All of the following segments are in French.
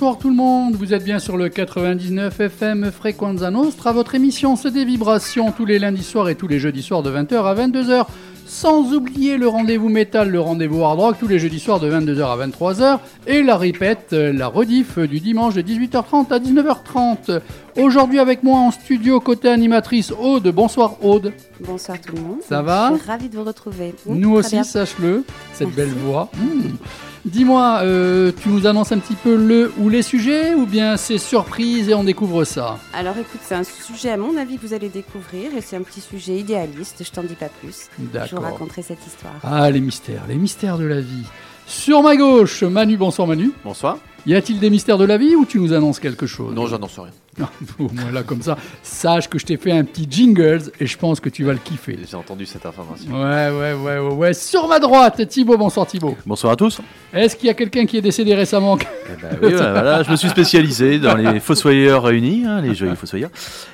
bonsoir tout le monde. Vous êtes bien sur le 99 FM Frequenza Nostra. Votre émission, c'est des vibrations tous les lundis soirs et tous les jeudis soirs de 20h à 22h. Sans oublier le rendez-vous métal, le rendez-vous hard rock tous les jeudis soirs de 22h à 23h. Et la répète, la rediff du dimanche de 18h30 à 19h30. Aujourd'hui avec moi en studio, côté animatrice Aude. Bonsoir Aude. Bonsoir tout le monde. Ça va Je suis ravie de vous retrouver. Nous Mmh, aussi, sache-le, cette Merci. belle voix. Mmh. Dis-moi, euh, tu nous annonces un petit peu le ou les sujets ou bien c'est surprise et on découvre ça Alors écoute, c'est un sujet à mon avis que vous allez découvrir et c'est un petit sujet idéaliste, je t'en dis pas plus. Je vous D'accord. raconterai cette histoire. Ah, les mystères, les mystères de la vie. Sur ma gauche, Manu, bonsoir Manu. Bonsoir. Y a-t-il des mystères de la vie ou tu nous annonces quelque chose Non, j'annonce rien. Au moins là, comme ça, sache que je t'ai fait un petit jingles et je pense que tu vas le kiffer. J'ai entendu cette information. Ouais, ouais, ouais, ouais, ouais. Sur ma droite, Thibaut, bonsoir Thibaut. Bonsoir à tous. Est-ce qu'il y a quelqu'un qui est décédé récemment Eh ben oui, voilà, voilà, je me suis spécialisé dans les fossoyeurs réunis, hein, les joyeux fossoyeurs.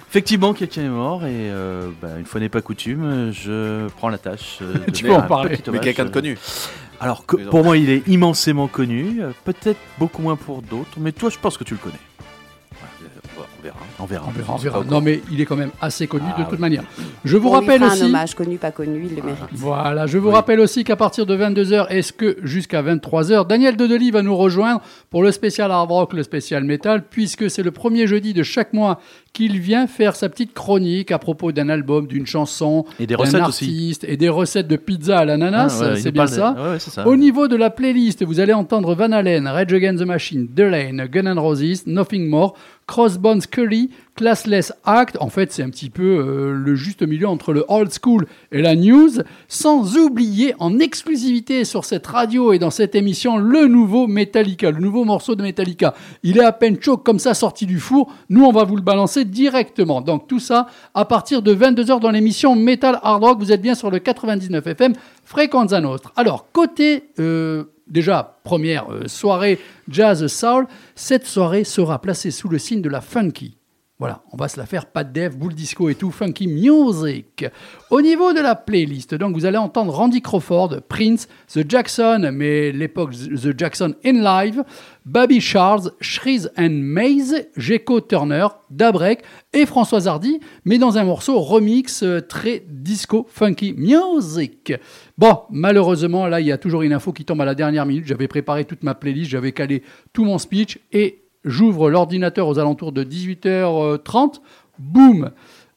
Effectivement, quelqu'un est mort et euh, bah, une fois n'est pas coutume, je prends la tâche. euh, de Tu peux en un parler. Mais quelqu'un de euh, connu. Alors, que- pour moi, il est immensément connu, euh, peut-être beaucoup moins pour d'autres, mais toi, je pense que tu le connais. On verra. On verra. On verra, on verra. Non, mais il est quand même assez connu de Ah, toute oui. manière. Je vous On lui rappelle fera aussi. un hommage connu, pas connu, il le mérite. Voilà, je vous Oui. rappelle aussi qu'à partir de 22h, est-ce que jusqu'à 23h, Daniel Dedeli va nous rejoindre pour le spécial hard rock, le spécial metal, puisque c'est le premier jeudi de chaque mois qu'il vient faire sa petite chronique à propos d'un album, d'une chanson, d'un aussi. artiste et des recettes de pizza à l'ananas, Ah, ouais, c'est bien de- ça. Ouais, ouais, c'est ça. Au niveau de la playlist, vous allez entendre Van Halen, Rage Against the Machine, Delane, Gun N' Roses, Nothing More, Crossbones Curry, Classless Act. En fait, c'est un petit peu euh, le juste milieu entre le old school et la news. Sans oublier en exclusivité sur cette radio et dans cette émission le nouveau Metallica, le nouveau morceau de Metallica. Il est à peine chaud comme ça sorti du four. Nous, on va vous le balancer directement. Donc tout ça à partir de 22h dans l'émission Metal Hard Rock. Vous êtes bien sur le 99 FM Frequenza Nostra. Alors, côté euh, déjà première euh, soirée jazz soul, cette soirée sera placée sous le signe de la funky. Voilà, on va se la faire pas de dev, boule disco et tout, funky music. Au niveau de la playlist, donc vous allez entendre Randy Crawford, Prince, The Jackson, mais l'époque The Jackson in live, Baby Charles, Shreeze and Maze, Gecko Turner, Dabrek et Françoise Hardy, mais dans un morceau remix euh, très disco funky music. Bon, malheureusement, là, il y a toujours une info qui tombe à la dernière minute. J'avais préparé toute ma playlist, j'avais calé tout mon speech et j'ouvre l'ordinateur aux alentours de 18h30. Boum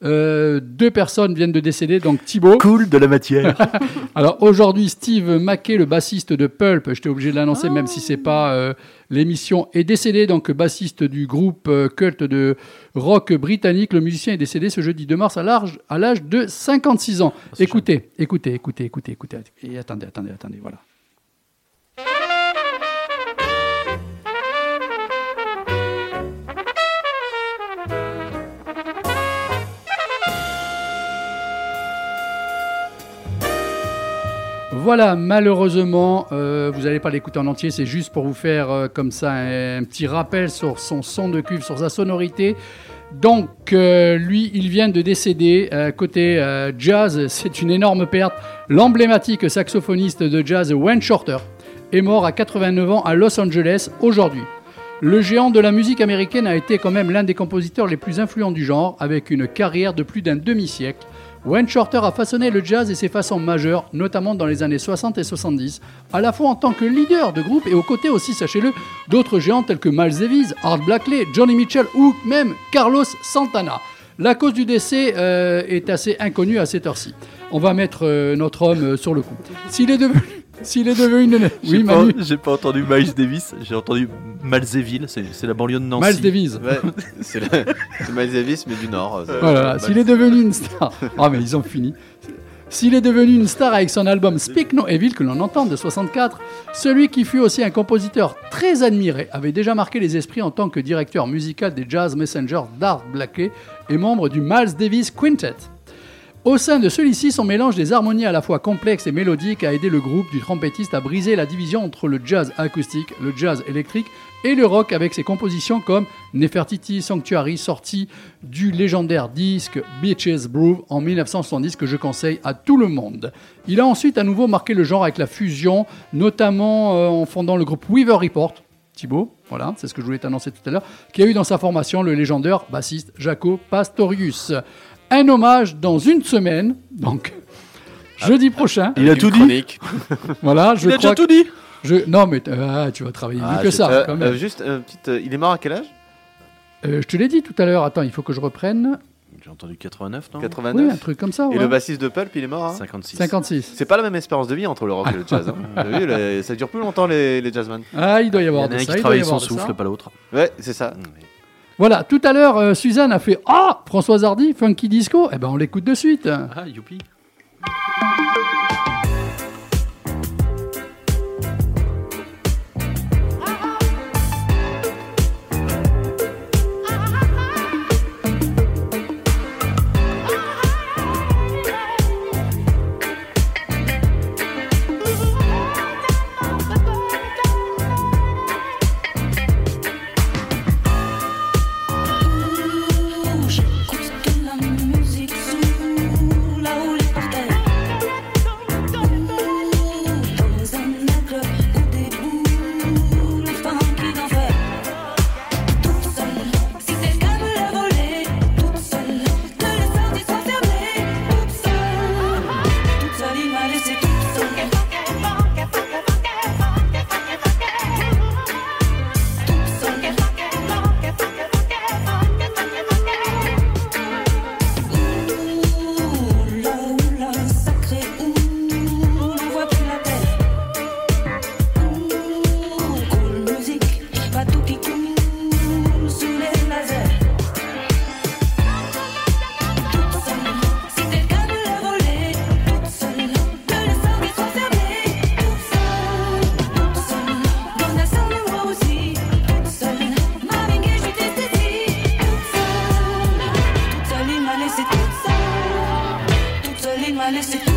Euh, Deux personnes viennent de décéder, donc Thibaut. Cool de la matière. Alors aujourd'hui, Steve Mackey, le bassiste de Pulp, j'étais obligé de l'annoncer même si c'est pas euh, l'émission, est décédé, donc bassiste du groupe euh, culte de rock britannique. Le musicien est décédé ce jeudi 2 mars à l'âge à de 56 ans. c'est Écoutez, écoutez, écoutez, écoutez, écoutez. Et attendez, attendez, attendez, voilà. Voilà, malheureusement, euh, vous n'allez pas l'écouter en entier, c'est juste pour vous faire euh, comme ça un, petit rappel sur son son de cuivre, sur sa sonorité. Donc, euh, lui, il vient de décéder. Côté jazz, c'est une énorme perte. L'emblématique saxophoniste de jazz Wayne Shorter est mort à 89 ans à Los Angeles aujourd'hui. Le géant de la musique américaine a été quand même l'un des compositeurs les plus influents du genre, avec une carrière de plus d'un demi-siècle. Wayne Shorter a façonné le jazz et ses façons majeures, notamment dans les années 60 et 70, à la fois en tant que leader de groupe et aux côtés aussi, sachez-le, d'autres géants tels que Miles Davis, Art Blakey, Johnny Mitchell ou même Carlos Santana. La cause du décès euh, est assez inconnue à cette heure-ci. On va mettre euh, notre homme euh, sur le coup. S'il est devenu... S'il est devenu... Oui, J'ai Manu. pas, j'ai pas entendu Miles Davis, j'ai entendu Malzéville, c'est c'est la banlieue de Nancy. Miles Davis. Ouais, c'est le- c'est Miles Davis, mais du Nord. euh, Voilà, s'il est devenu une star. Ah, mais ils ont fini. S'il est devenu une star avec son album Speak No Evil, que l'on entend de 64, celui qui fut aussi un compositeur très admiré avait déjà marqué les esprits en tant que directeur musical des Jazz Messengers d'Art Blakey et membre du Miles Davis Quintet. Au sein de celui-ci, son mélange des harmonies à la fois complexes et mélodiques a aidé le groupe du trompettiste à briser la division entre le jazz acoustique, le jazz électrique et le rock avec ses compositions comme Nefertiti Sanctuary sorti du légendaire disque Beaches Groove en 1970 que je conseille à tout le monde. Il a ensuite à nouveau marqué le genre avec la fusion, notamment euh, en fondant le groupe Weaver Report. Thibaut, voilà, c'est ce que je voulais t'annoncer tout à l'heure, qui a eu dans sa formation le légendaire bassiste Jaco Pastorius. Un hommage dans une semaine, donc jeudi prochain. Il a tout dit. Voilà, je Il a crois déjà tout dit. que- je- non mais euh, tu vas travailler Ah, mieux que c'est- ça Euh, quand même. euh, juste, euh, petite, euh, il est mort à quel âge? Euh, je te l'ai dit tout à l'heure. Attends, il faut que je reprenne. J'ai entendu 89, non? 89 Oui, un truc comme ça. Et ouais. le bassiste de Pulp, il est mort hein? 56. 56. C'est pas la même espérance de vie entre le rock et le jazz. Hein. T'as vu, les- ça dure plus longtemps les, les jazzmen. Ah, il doit y Il y en avoir a de un ça. qui il doit y travaille avoir son de ça. souffle, pas l'autre. Ouais, c'est ça. Voilà, tout à l'heure, euh, Suzanne a fait Ah, Françoise Hardy, Funky Disco. Eh ben, on l'écoute de suite. Ah. Seule,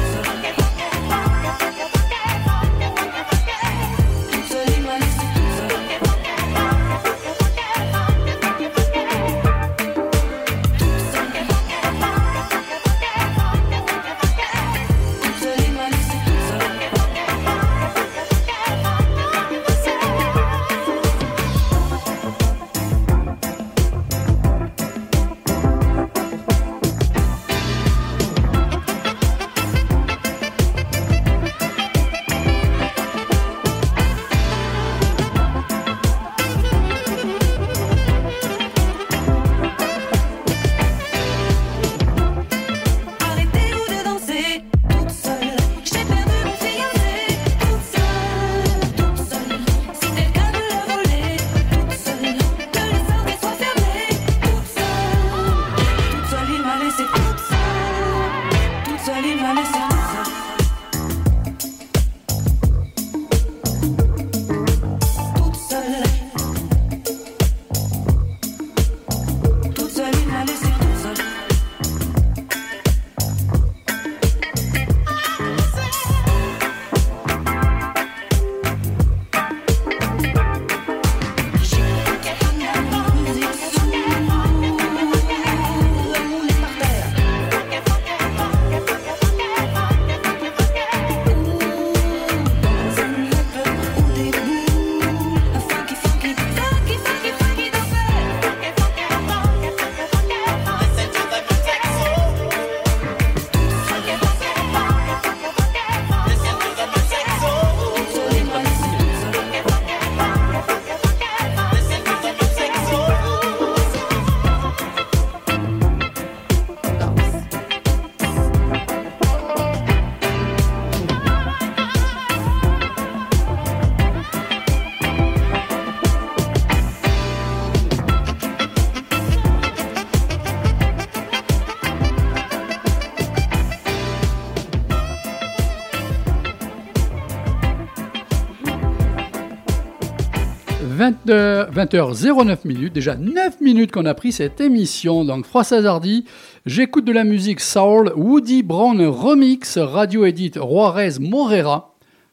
20h09 minutes, déjà 9 minutes qu'on a pris cette émission. Donc François Hardy, j'écoute de la musique soul, Woody Brown remix, radio edit Juarez Morera.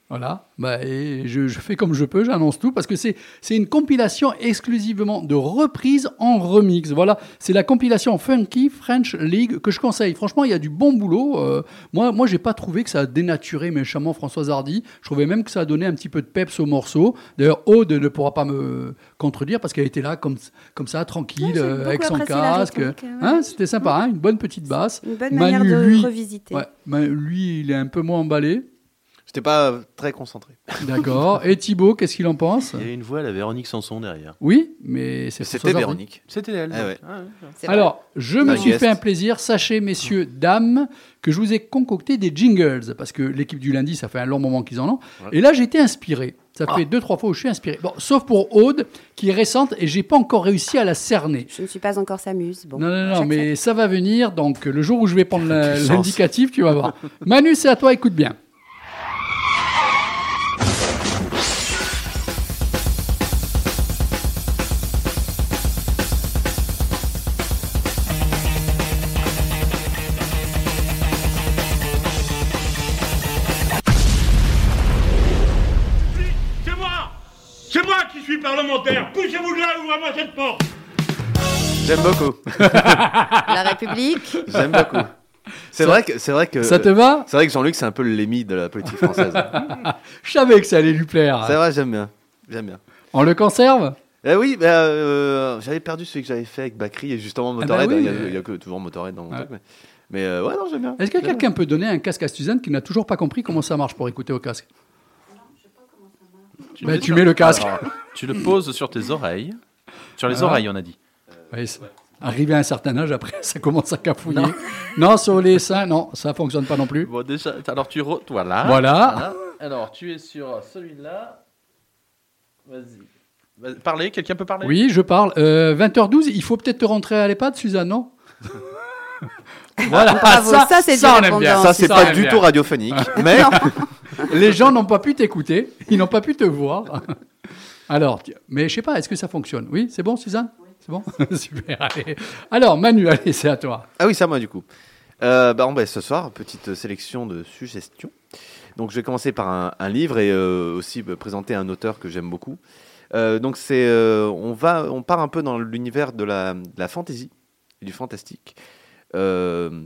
Voilà, bah, et je, je fais comme je peux, j'annonce tout, parce que c'est c'est une compilation exclusivement de reprises en remix. Voilà, c'est la compilation Funky French League que je conseille. Franchement, il y a du bon boulot. Euh, moi, moi j'ai pas trouvé que ça a dénaturé méchamment Françoise Hardy. Je trouvais même que ça a donné un petit peu de peps au morceau. D'ailleurs, Aude ne pourra pas me contredire, parce qu'elle était là comme, comme ça, tranquille, Ouais, euh, avec son casque. ouais. Hein, C'était sympa, hein, une bonne petite basse. Une bonne Manu, manière de lui- revisiter. Ouais, lui, il est un peu moins emballé. J'étais pas euh, très concentré. D'accord. Et Thibaut, qu'est-ce qu'il en pense? Il y a une voix, la Véronique Sanson derrière. Oui, mais c'est C'était. Véronique. C'était elle. Ah ouais. Ah ouais. Alors, je me suis guest. fait un plaisir. Sachez, messieurs, dames, que je vous ai concocté des jingles. Parce que l'équipe du lundi, ça fait un long moment qu'ils en ont. Et là, j'ai été inspiré. Ça fait deux, trois fois où je suis inspiré. Bon, sauf pour Aude, qui est récente et j'ai pas encore réussi à la cerner. Je ne suis pas encore s'amuse. Bon, non, non, non, mais ça va venir. Donc, le jour où je vais prendre l'indicatif, tu vas voir. Manu, c'est à toi, écoute bien. Ouvrez-moi cette porte J'aime beaucoup. La République. J'aime beaucoup. C'est vrai que c'est vrai que Ça te va? c'est vrai que Jean-Luc c'est un peu le lémi de la politique française. Je savais que ça allait lui plaire. c'est vrai, j'aime bien. J'aime bien. On le conserve? Eh oui, bah, euh, j'avais perdu celui que j'avais fait avec Bakri et justement Motorhead. bah oui, il, y a, mais- il y a que toujours Motorhead dans mon Ouais. truc. Mais, mais, euh, ouais, non, j'aime bien. Est-ce que quelqu'un peut donner un casque à Suzanne qui n'a toujours pas compris comment ça marche pour écouter au casque? Tu, Bah, mets tu sur- mets le casque. Alors, tu le poses sur tes oreilles. Sur les Ah. oreilles, on a dit. Oui, c'est- Arrivé à un certain âge, après, ça commence à cafouiller. Non, sur les seins, non, ça fonctionne pas non plus. Bon, déjà, alors tu. re- Voilà. Voilà. Alors, tu es sur celui-là. Vas-y. Vas- Parlez, quelqu'un peut parler? Oui, je parle. Euh, 20h12, il faut peut-être te rentrer à l'EHPAD, Suzanne, non? Voilà, Bravo, ça, c'est du on aime bien. répondant. Ça, c'est ça, on pas aime du bien. tout radiophonique. mais Les gens n'ont pas pu t'écouter, ils n'ont pas pu te voir. Alors, mais je sais pas, est-ce que ça fonctionne? Oui, c'est bon, Suzanne? C'est bon? Super, allez. Alors, Manu, allez, c'est à toi. Ah oui, c'est à moi du coup. Euh, bah, ce soir, petite sélection de suggestions. Donc, je vais commencer par un, livre et euh, aussi bah, présenter un auteur que j'aime beaucoup. Euh, donc, c'est, euh, on va, on part un peu dans l'univers de la, fantasy du fantastique. Euh,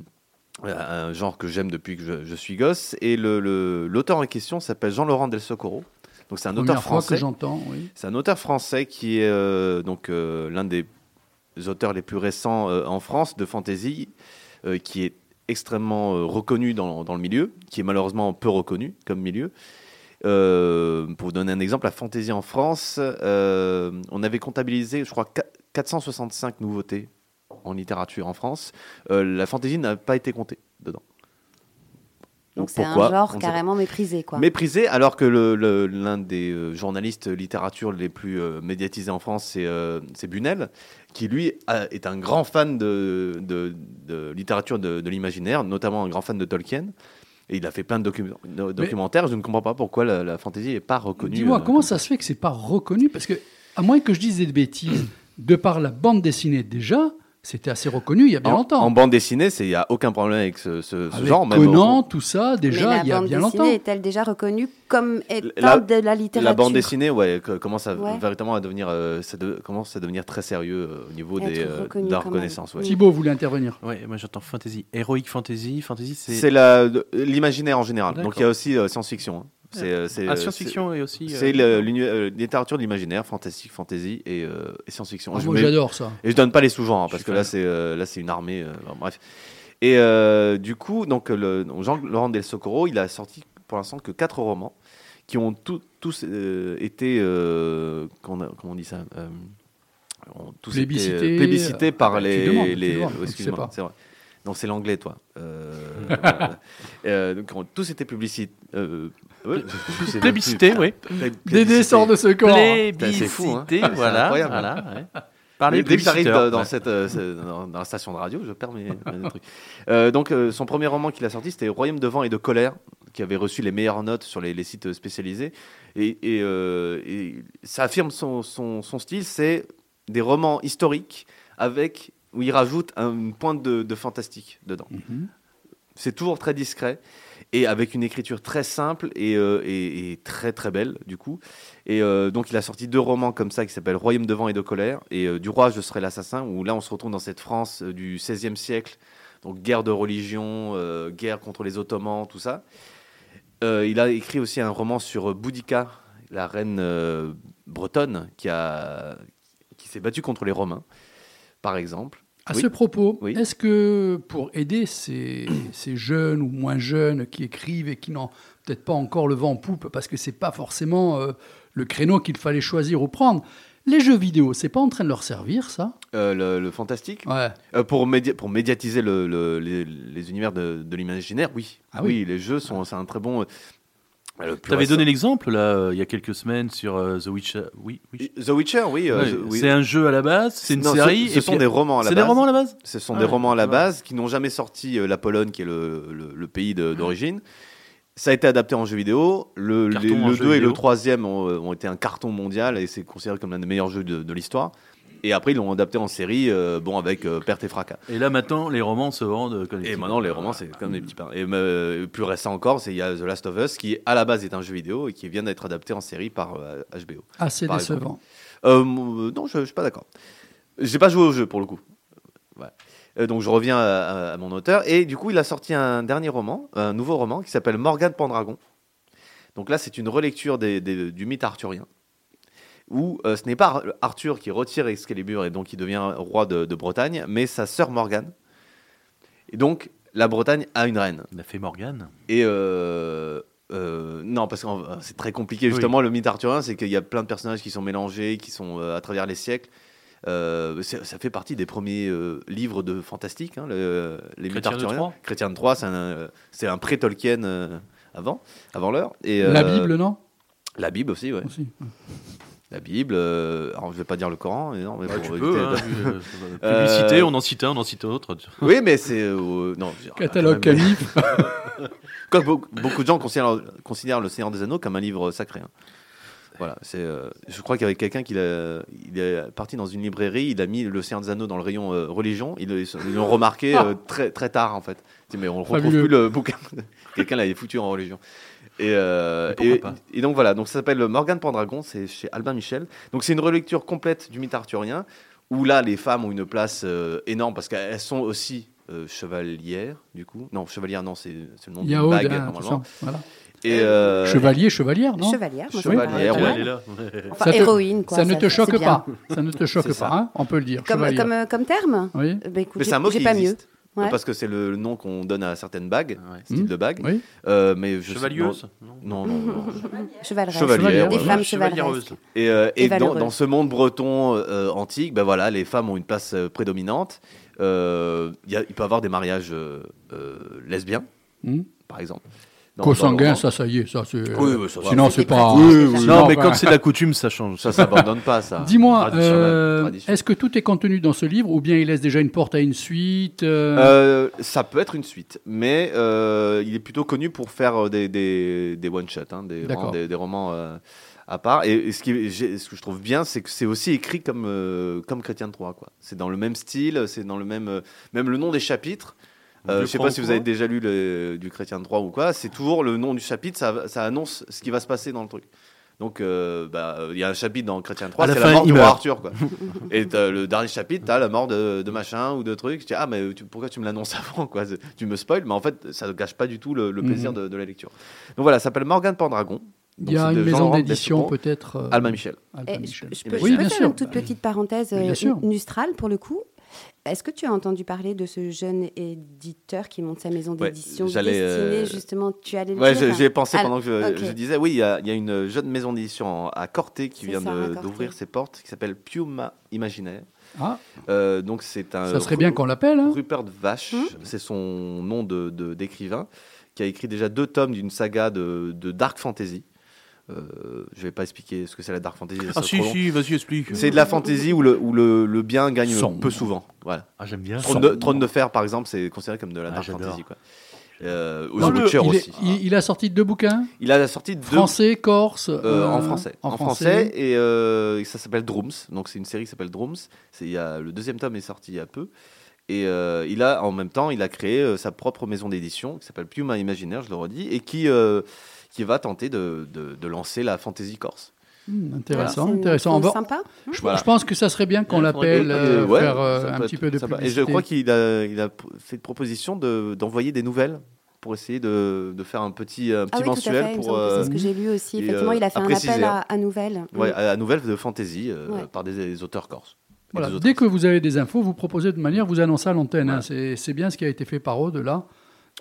un genre que j'aime depuis que je, suis gosse. Et l'auteur en question s'appelle Jean-Laurent Del Socorro. Donc, c'est un auteur français. que j'entends, oui. C'est un auteur français qui est euh, donc euh, l'un des auteurs les plus récents euh, en France de fantasy, qui est extrêmement reconnu dans, dans le milieu, qui est malheureusement peu reconnu comme milieu. Pour vous donner un exemple, la fantasy en France, on avait comptabilisé, je crois, qua- 465 nouveautés en littérature en France. La fantasy n'a pas été comptée dedans. Donc c'est un genre carrément méprisé, quoi. Méprisé, alors que le- le- l'un des euh, journalistes littérature les plus euh, médiatisés en France, c'est euh, Bunel, qui lui a- est un grand fan de, de- de littérature de, de l'imaginaire, notamment un grand fan de Tolkien. Et il a fait plein de docu- de- documentaires. Je ne comprends pas pourquoi la, la fantasy n'est pas reconnue. Dis-moi, euh, comment comme ça se fait que c'est pas reconnu? Parce que, à moins que je dise des bêtises, de par la bande dessinée déjà, c'était assez reconnu il y a bien en, longtemps. en bande dessinée, il n'y a aucun problème avec ce, ce- ce Avec genre. même Conan, au- tout ça, déjà, la il y a bande bien dessinée longtemps. est-elle déjà reconnue comme étant La- de la littérature? La bande dessinée, ouais, commence à Ouais. véritablement à devenir, euh, de- commence à devenir très sérieux euh, au niveau des, euh, de la reconnaissance. ouais. Mm. Thibaut voulait intervenir. Ouais, moi j'entends fantasy. Heroic fantasy. Fantasy, c'est. C'est la- l'imaginaire en général. Donc il y a aussi euh, science-fiction. hein. C'est euh, c'est, Ah, euh, science-fiction et aussi. c'est- euh, C'est littérature de l'imaginaire, fantastique, fantasy et, euh, et science-fiction. Ah, moi, j'adore ça. et je donne pas les sous-genres hein, parce que là c'est euh, là c'est une armée. euh, bref. Et euh, du coup, donc le donc, Jean-Laurent Del Socorro, il a sorti pour l'instant que quatre romans qui ont tout- tous euh, été euh, comment on dit ça euh, ont tous été, Plébiscités. plébiscités par Bah, les demandes, les oh, excuse-moi, pas. c'est vrai. Donc c'est l'anglais toi. Euh, euh, euh, donc ont tous été plébiscités. Plébiscité, oui. Dédé sort de ce corps. c'est fou, hein. Plébiscité, voilà. incroyable. voilà ouais. Par les Dès que j'arrive dans, dans ouais. cette, euh, dans, dans la station de radio, je perds mes, mes trucs. Euh, donc, euh, son premier roman qu'il a sorti, c'était Royaume de vent et de colère, qui avait reçu les meilleures notes sur les, les sites spécialisés. Et, et, euh, et ça affirme son, son, son style, c'est des romans historiques avec où il rajoute un- une pointe de, de fantastique dedans. Mhm. C'est toujours très discret et avec une écriture très simple et, euh, très très belle du coup. Et euh, donc il a sorti deux romans comme ça qui s'appellent Royaume de vent et de colère et euh, Du roi je serai l'assassin où là on se retrouve dans cette France du XVIe siècle, donc guerre de religion, guerre contre les Ottomans, tout ça. Il a écrit aussi un roman sur Boudica, la reine bretonne qui, a, qui s'est battue contre les Romains, par exemple. À Oui. ce propos, Oui. est-ce que pour aider ces, ces jeunes ou moins jeunes qui écrivent et qui n'ont peut-être pas encore le vent en poupe, parce que c'est pas forcément euh, le créneau qu'il fallait choisir ou prendre, les jeux vidéo, c'est pas en train de leur servir ça? Euh, le, le fantastique? Ouais. Euh, pour, pour médiatiser le- le- les, les univers de, de l'imaginaire, oui. Ah oui. les jeux sont c'est un très bon. Euh, Tu avais donné l'exemple là euh, il y a quelques semaines sur euh, The Witcher. Oui, oui. The Witcher, oui. euh, Ouais, The- oui. C'est un jeu à la base, c'est une Non, série. Ce, et sont puis- des romans à la C'est base. des romans à la base Ce sont Ah des ouais, romans à la ouais. base qui n'ont jamais sorti euh, la Pologne, qui est le, le- le pays de- d'origine. Ça a été adapté en jeu vidéo. Le, Carton les- en le jeu 2 et vidéo. le 3e ont, ont été un carton mondial et c'est considéré comme l'un des meilleurs jeux de, de l'histoire. Et après, ils l'ont adapté en série, euh, bon, avec euh, perte et fracas. Et là maintenant, les romans se vendent comme des Et maintenant, les romans, c'est comme des petits pains. Et euh, plus récent encore, c'est il y a The Last of Us, qui à la base est un jeu vidéo et qui vient d'être adapté en série par euh, HBO. Assez Par décevant. Euh, non, je, je suis pas d'accord. J'ai pas joué au jeu pour le coup. Ouais. Euh, donc je reviens à, à- à mon auteur et du coup il a sorti un dernier roman, un nouveau roman qui s'appelle Morgane Pendragon. Donc là c'est une relecture des- des- du mythe arthurien où euh, ce n'est pas Ar- Arthur qui retire Excalibur et donc il devient roi de, de Bretagne, mais sa sœur Morgane. Et donc la Bretagne a une reine. Il a fait Morgane. Et euh, euh, non, parce que c'est très compliqué. Oui. Justement, le mythe arthurien, c'est qu'il y a plein de personnages qui sont mélangés, qui sont euh, à travers les siècles. Euh, ça fait partie des premiers euh, livres de fantastique, hein, le- les mythes arthuriens. Chrétien de Troyes, c'est un, c'est un pré-Tolkien euh, avant, avant l'heure. Et, La Bible, non? La Bible aussi, ouais. Aussi. La Bible. euh, alors, je vais pas dire le Coran, mais non, mais pour tu éviter peux. de- hein, vu, euh, Euh, publicité, on en cite un, on en cite autre. Oui, mais c'est euh, non. veux dire, Catalogue. Quoique beaucoup, beaucoup de gens considèrent, considèrent Le Seigneur des Anneaux comme un livre sacré. hein. Voilà, c'est. euh, je crois qu'il y avait quelqu'un qui il est parti dans une librairie, il a mis Le Seigneur des Anneaux dans le rayon euh, religion. Ils ils l'ont remarqué euh, très très tard en fait. Mais on ne retrouve Fabuleux. plus le bouquin. quelqu'un l'avait foutu en religion. Et, euh, et, donc voilà, donc ça s'appelle Morgane Pendragon, c'est chez Albin Michel. Donc c'est une relecture complète du mythe arthurien où là les femmes ont une place euh, énorme parce qu'elles sont aussi euh, chevalières du coup. Non, chevalière non, c'est le nom d'une bague hein, normalement. voilà. Et euh, Chevalier, chevalière, non Chevalière, moi, Chevalière, ouais. mal. Elle est là. Enfin, te- héroïne, quoi. ça ne te choque pas. Ça ne te choque pas, hein, on peut le dire. Comme, chevalier. comme, comme terme Oui. Bah, écoute, Mais c'est un mot j'ai qui pas mieux. Ouais. Parce que c'est le nom qu'on donne à certaines bagues, Ouais. style Hmm. de bague. Oui. Euh, mais je sais- Chevalieuse Non, non, non. non. Chevaleresque. Chevalière, Des femmes chevaleresques. Et, euh, Et et dans, ce monde breton euh, antique, ben voilà, les femmes ont une place euh, prédominante. Euh, il y a- il peut y avoir des mariages euh, euh, lesbiens, Hmm. par exemple. Roman. ça, ça y est. Ça, c'est... Oui, oui, ça, Sinon, c'est pas. Oui, oui, Non, mais quand c'est de la coutume, ça change. Ça s'abandonne pas, ça. Dis-moi, euh, est-ce que tout est contenu dans ce livre ou bien il laisse déjà une porte à une suite euh, Euh, ça peut être une suite, mais euh, il est plutôt connu pour faire des, des, des one-shots, hein, des, romans euh, à part. Et, et ce, qui, j'ai- ce que je trouve bien, c'est que c'est aussi écrit comme, euh, comme Chrétien de Troyes. quoi. C'est dans le même style, c'est dans le même. euh, même le nom des chapitres. Euh, je sais pas si vous avez déjà lu le- du Chrétien de Troyes ou quoi. C'est toujours le nom du chapitre, ça, ça annonce ce qui va se passer dans le truc. Donc, euh, bah, il y a un chapitre dans Chrétien de Troyes, À la c'est la mort meurt. Arthur. Quoi. Et le dernier chapitre, t'as la mort de, de machin ou de truc. Je dis, ah, mais tu- pourquoi tu me l'annonces avant quoi? Tu me spoil, mais en fait, ça ne gâche pas du tout le, le plaisir Mhm. de, de la lecture. Donc voilà, ça s'appelle Morgane Pendragon. Il y a une de maison d'édition peut-être euh, Michel. Albin Eh, je, Michel. je peux, Oui, je peux bien faire sûr. une toute petite parenthèse euh. Nustral pour le coup? Est-ce que tu as entendu parler de ce jeune éditeur qui monte sa maison Ouais, d'édition j'allais, destinée euh, justement Tu allais le Ouais, dire je- j'y ai pensé Ah, pendant que je, disais. Oui, il y, a il y a une jeune maison d'édition à Corté qui vient d'ouvrir ses portes, qui s'appelle Piuma Imaginaire. Ah, Euh, donc c'est un. ça serait bien qu'on l'appelle. hein. Rupert Vache, Hmm. c'est son nom de- de- d'écrivain, qui a écrit déjà deux tomes d'une saga de, de dark fantasy. Euh, je vais pas expliquer ce que c'est la dark fantasy. Ah si, si, vas-y, explique. C'est de la fantasy où le, où le, le bien gagne Sombre. peu souvent. Voilà. Ah, j'aime bien. Trône de, Trône de fer, par exemple, c'est considéré comme de la Ah, dark fantasy. Quoi. Euh, Non, The Witcher il, est- aussi. il- il a sorti deux bouquins, Il a sorti deux français, corse. euh, euh, en français. En, En français, et euh, ça s'appelle Drooms. Donc c'est une série qui s'appelle Drooms. Y a le deuxième tome est sorti il y a peu. Et euh, il a, en même temps, il a créé euh, sa propre maison d'édition qui s'appelle Puma Imaginaire, je le redis, et qui, euh, qui va tenter de, de- de lancer la fantasy corse. Hmm, intéressant, intéressant. Va- sympa. je, Voilà. je pense que ça serait bien qu'on Ouais, l'appelle, euh, ouais, faire euh, un petit peu de sympa. publicité. Et je crois qu'il a, il a p- fait une proposition de- d'envoyer des nouvelles pour essayer de, de faire un petit, un petit Ah oui, mensuel fait. pour, euh, c'est ce que j'ai lu aussi. Effectivement, euh, il a fait à un préciser, appel hein. à, à nouvelles. ouais, Mm. à la nouvelle de fantasy euh, Ouais. par des, des auteurs corses. Voilà. Dès que vous avez des infos, vous proposez de manière, vous annoncez à l'antenne. hein. C'est bien ce qui a été fait par Aude là.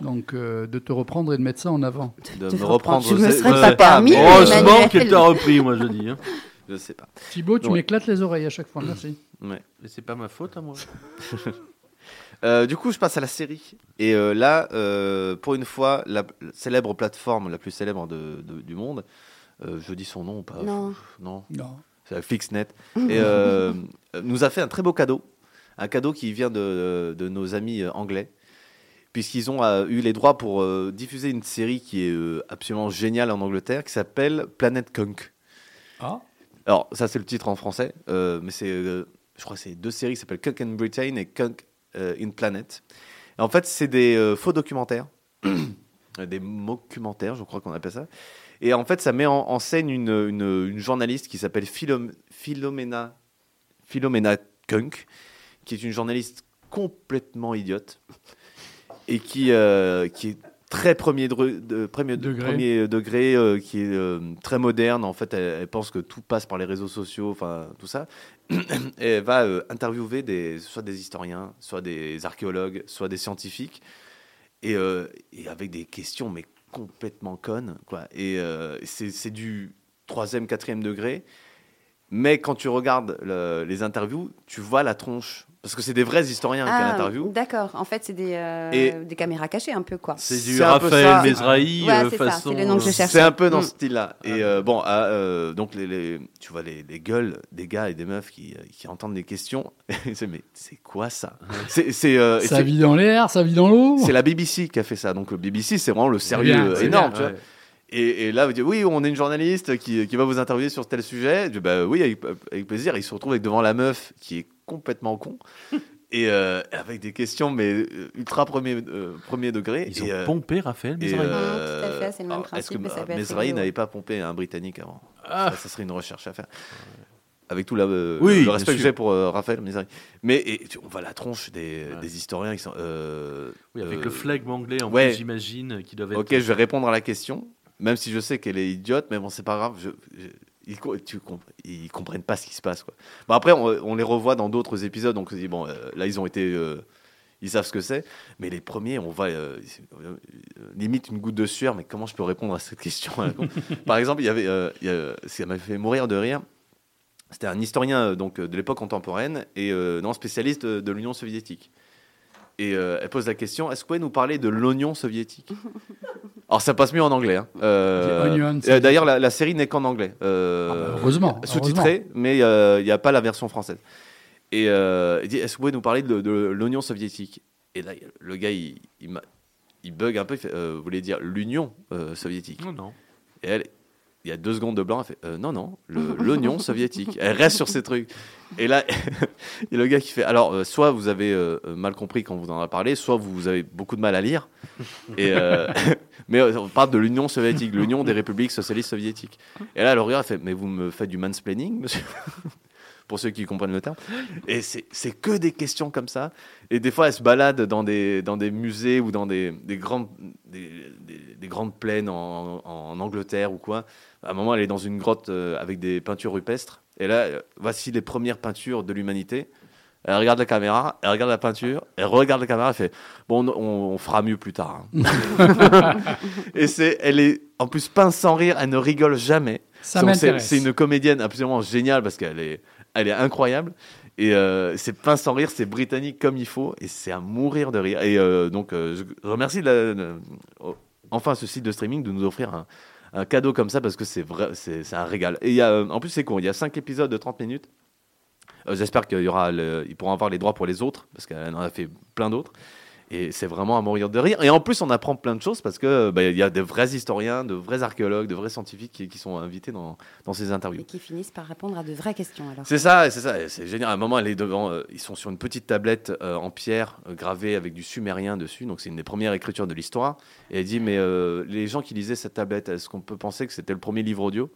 Donc, euh, de te reprendre et de mettre ça en avant. de te me reprendre. me je sais- serais pas permis, Heureusement qu'elle t'a repris, moi je dis. hein. Je sais pas. Thibaut, tu Ouais. m'éclates les oreilles à chaque fois. Merci. Ouais. Mais c'est pas ma faute à moi. Euh, du coup, je passe à la série. Et euh, là, euh, pour une fois, la célèbre plateforme la plus célèbre de- de- du monde, euh, je dis son nom ou pas? Non. Non, Non. c'est Fixnet. Et euh, nous a fait un très beau cadeau. Un cadeau qui vient de, de nos amis euh, anglais. Puisqu'ils ont euh, eu les droits pour euh, diffuser une série qui est euh, absolument géniale en Angleterre, qui s'appelle Planet Kunk. Ah. Alors, ça, c'est le titre en français, mais c'est, je crois que c'est deux séries qui s'appellent Kunk in Britain et Kunk in Planet. Et en fait, c'est des faux documentaires, des mockumentaires, je crois qu'on appelle ça. Et en fait, ça met en, en scène une, une- une journaliste qui s'appelle Philom- Philomena, Philomena Kunk, qui est une journaliste complètement idiote et qui, euh, qui est très premier, de, premier, Degré. premier degré, euh, qui est euh, très moderne. En fait, elle, elle pense que tout passe par les réseaux sociaux, enfin tout ça. Et elle va euh, interviewer des, soit des historiens, soit des archéologues, soit des scientifiques, et, euh, et avec des questions mais complètement connes, quoi. Et euh, c'est du troisième, quatrième degré. Mais quand tu regardes le- les interviews, tu vois la tronche. Parce que c'est des vrais historiens qui Ah, interviewent. d'accord. En fait, c'est des, euh, des caméras cachées un peu, quoi. C'est du. Raphaël Mesrahi Ouais, euh, façon. c'est le nom que je euh. C'est un peu dans Mm. ce style-là. Et euh, bon, ah, euh, donc les, les- tu vois les, les gueules des gars et des meufs qui, qui entendent des questions. c'est mais c'est quoi ça? C'est euh, Ça vit dans l'air, ça vit dans l'eau. c'est la BBC qui a fait ça. Donc le BBC, c'est vraiment le sérieux bien, énorme. bien, tu vois. Et, et là, vous dites, oui, on est une journaliste qui, qui va vous interviewer sur tel sujet. Je dis, bah oui, avec, avec plaisir. Il se retrouve avec devant la meuf qui est complètement con. et euh, avec des questions, mais euh, ultra premier, euh, premier degré. Ils ont euh, pompé Raphaël Mesrahi. euh, tout à fait, c'est le même alors, Est-ce que principe, mais ça peut être Mesrahi n'avait pas pompé un Britannique avant? Ah. ça, ça serait une recherche à faire. Avec tout la, euh, Oui, le respect que j'ai pour euh, Raphaël Mesrahi. Mais et, tu- on voit la tronche des, Ouais. des historiens qui sont. euh, Oui, avec euh, le flegme anglais en ouais. plus, j'imagine, qui doivent être. Ok, je vais répondre à la question, même si je sais qu'elle est idiote, mais bon, c'est pas grave. Je, je- ils, tu comprennent pas ce qui se passe. Quoi. Bon, après, on, on les revoit dans d'autres épisodes, donc bon, euh, là, ils ont été. euh, ils savent ce que c'est, mais les premiers, on voit euh, euh, limite une goutte de sueur, mais comment je peux répondre à cette question à con Par exemple, il y avait, euh, il y a- ça m'a fait mourir de rire. C'était un historien euh, donc, euh, de l'époque contemporaine et euh, non spécialiste de, de l'Union soviétique. Et euh, elle pose la question est-ce que vous pouvez nous parler de l'oignon soviétique? Alors ça passe mieux en anglais. hein. Euh, euh, D'ailleurs, la, la série n'est qu'en anglais. Euh, Ah bah, heureusement, Sous-titré, mais euh, il n'y a pas la version française. Et euh, il dit est-ce que vous pouvez nous parler de, de l'Union soviétique? Et là, le gars, il, il, bug un peu. Il fait euh, vous voulez dire l'Union euh, soviétique? Non, non. et elle, il y a deux secondes de blanc, elle fait euh, non, non, l'oignon soviétique. Elle reste sur ces trucs. Et là, il y a le gars qui fait alors, euh, soit vous avez euh, mal compris quand vous en avez parlé, soit vous avez beaucoup de mal à lire. Et, mais on parle de l'Union soviétique, l'Union des républiques socialistes soviétiques. Et là, le regarde, elle fait mais vous me faites du mansplaining, monsieur? Pour ceux qui comprennent le terme. Et c'est que des questions comme ça. Et des fois, elle se balade dans des, dans des musées ou dans des, des, grandes, des, des- des grandes plaines en, en Angleterre ou quoi. À un moment, elle est dans une grotte euh, avec des peintures rupestres. Et là, euh, voici les premières peintures de l'humanité. Elle regarde la caméra, elle regarde la peinture, elle regarde la caméra, elle fait Bon, on, on fera mieux plus tard. hein. et c'est, elle est en plus pince sans rire, elle ne rigole jamais. Ça m'intéresse. c'est une comédienne absolument géniale parce qu'elle est, elle est incroyable. Et euh, c'est pince sans rire, c'est britannique comme il faut, et c'est à mourir de rire. Et euh, donc, euh, je remercie enfin ce site de streaming de nous offrir un, cadeau comme ça parce que c'est vrai, c'est, un régal. Et en plus, c'est con, il y a 5 épisodes de 30 minutes. J'espère qu'il y aura, ils pourront avoir les droits pour les autres parce qu'elle en a fait plein d'autres. Et c'est vraiment à mourir de rire. Et en plus, on apprend plein de choses parce que bah, il y a de vrais historiens, de vrais archéologues, de vrais scientifiques qui, qui sont invités dans, dans ces interviews. Et qui finissent par répondre à de vraies questions alors. C'est ça, c'est ça. C'est génial. À un moment, elle est devant. euh, ils sont sur une petite tablette euh, en pierre euh, gravée avec du sumérien dessus. Donc c'est une des premières écritures de l'histoire. Et elle dit mais les gens qui lisaient cette tablette, est-ce qu'on peut penser que c'était le premier livre audio?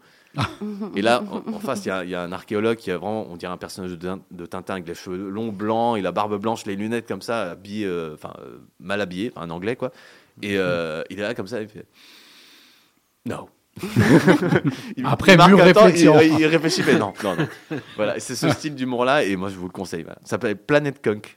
Et là, en, en face, il y a- il y, a un archéologue qui a vraiment, on dirait un personnage de, Tin- de Tintin avec les cheveux longs, blancs, et la barbe blanche, les lunettes comme ça, habillé, euh, enfin euh, mal habillé, enfin un anglais quoi. Et euh, il est là comme ça, il fait non. Il- Après, il mûre réflexion. Il, il réfléchit, mais non, non, non. Voilà, c'est ce style d'humour-là, et moi je vous le conseille. voilà. Ça s'appelle Planet Kunk.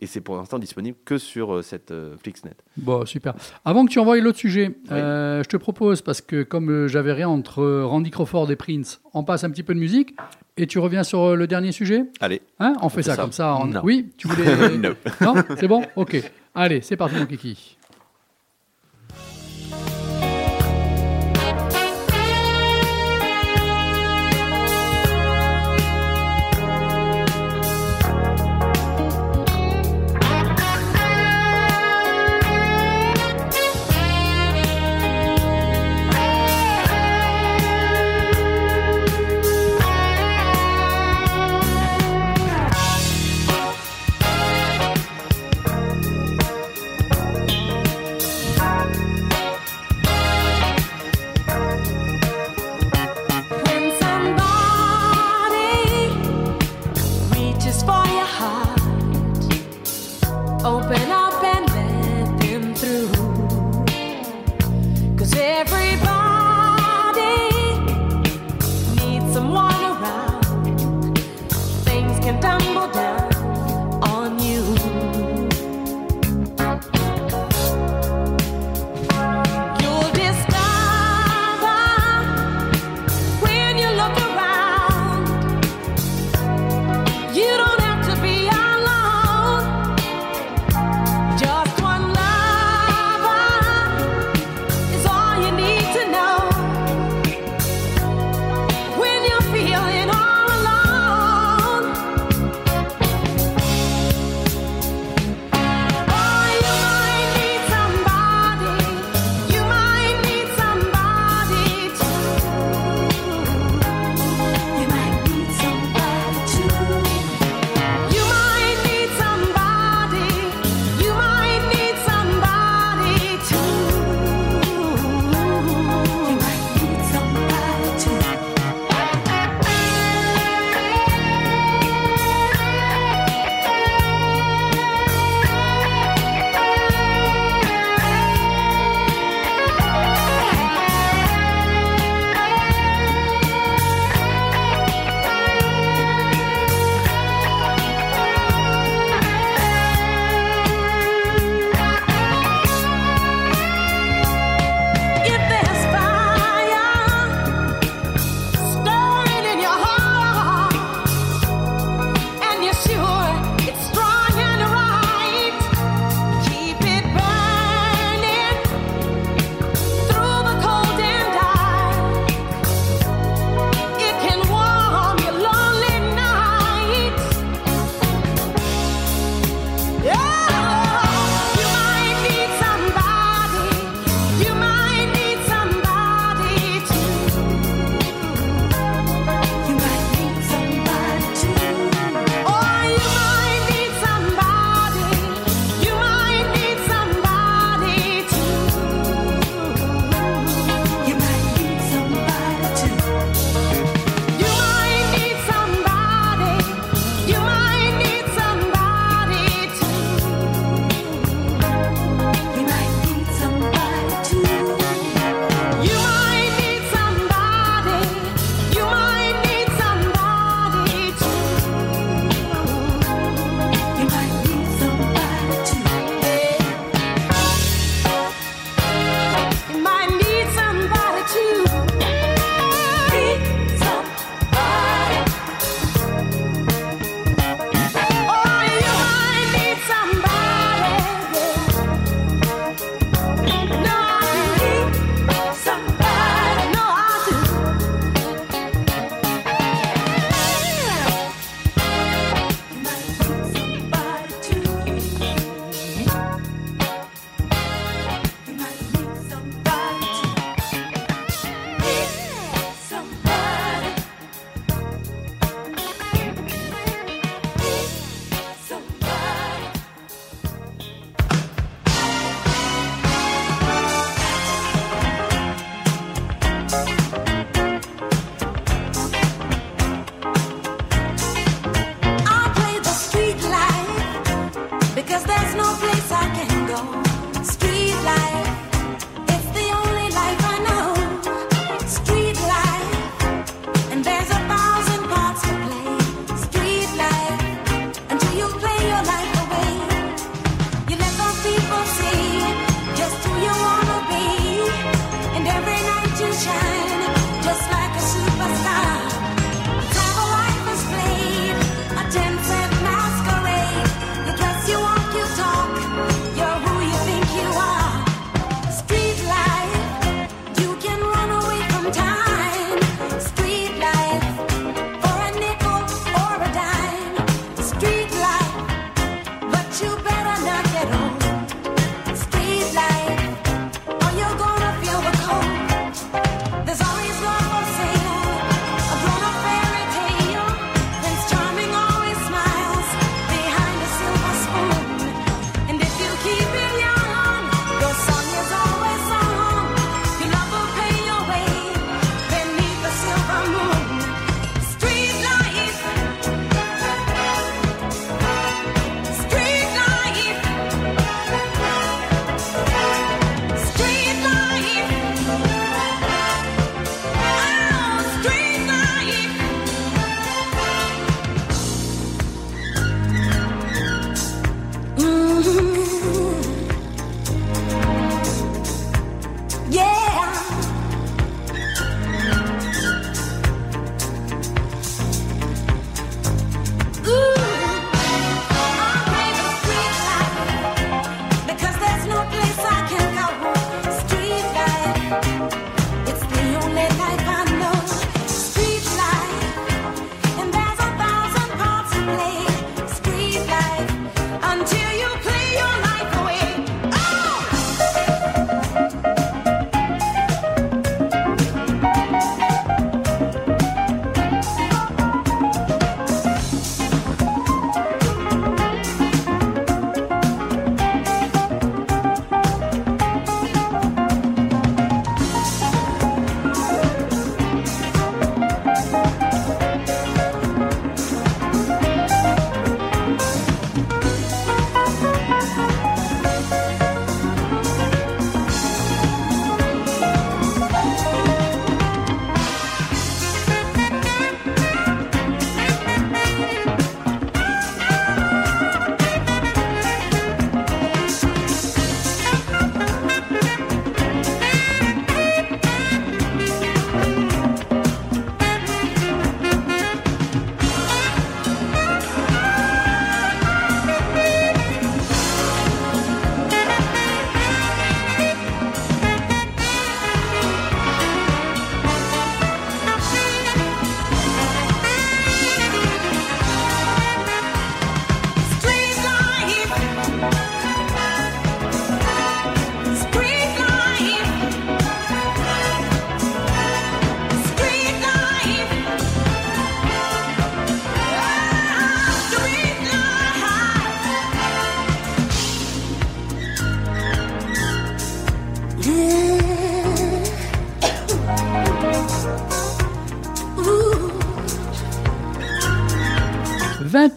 Et c'est pour l'instant disponible que sur euh, cette euh, Flixnet. Bon, super. Avant que tu envoies l'autre sujet, euh, je te propose, parce que comme j'avais rien entre Randy Crawford et Prince, on passe un petit peu de musique et tu reviens sur le dernier sujet? Allez. Hein? On fait fait ça, ça. comme ça. on- Non. Oui, tu voulais. No. Non? C'est bon? Ok. Allez, c'est parti, mon kiki.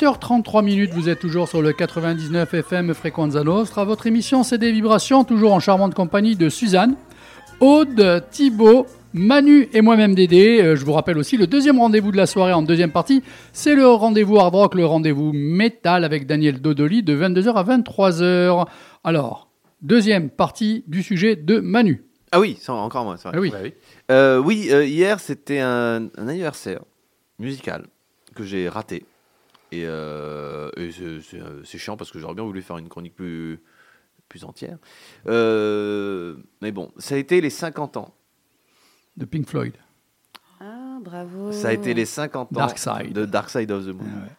20h33 minutes, vous êtes toujours sur le 99 FM Frequenza Nostra. Votre émission, c'est des vibrations, toujours en charmante compagnie de Suzanne, Aude, Thibaut, Manu et moi-même Dédé. Euh, Je vous rappelle aussi le deuxième rendez-vous de la soirée en deuxième partie, c'est le rendez-vous hard rock, le rendez-vous métal avec Daniel Dodoli de 22h à 23h. Alors, deuxième partie du sujet de Manu. Ah oui, encore moi. c'est vrai. Ah oui. Euh, oui, euh, hier c'était un, un anniversaire musical que j'ai raté. Et, euh, et c'est- c'est euh, c'est chiant parce que j'aurais bien voulu faire une chronique plus, plus entière. Euh, mais bon, ça a été les 50 ans. De Pink Floyd. Ah, bravo. Ça a été les 50 ans Dark Side. de Dark Side of the Moon. Ah ouais.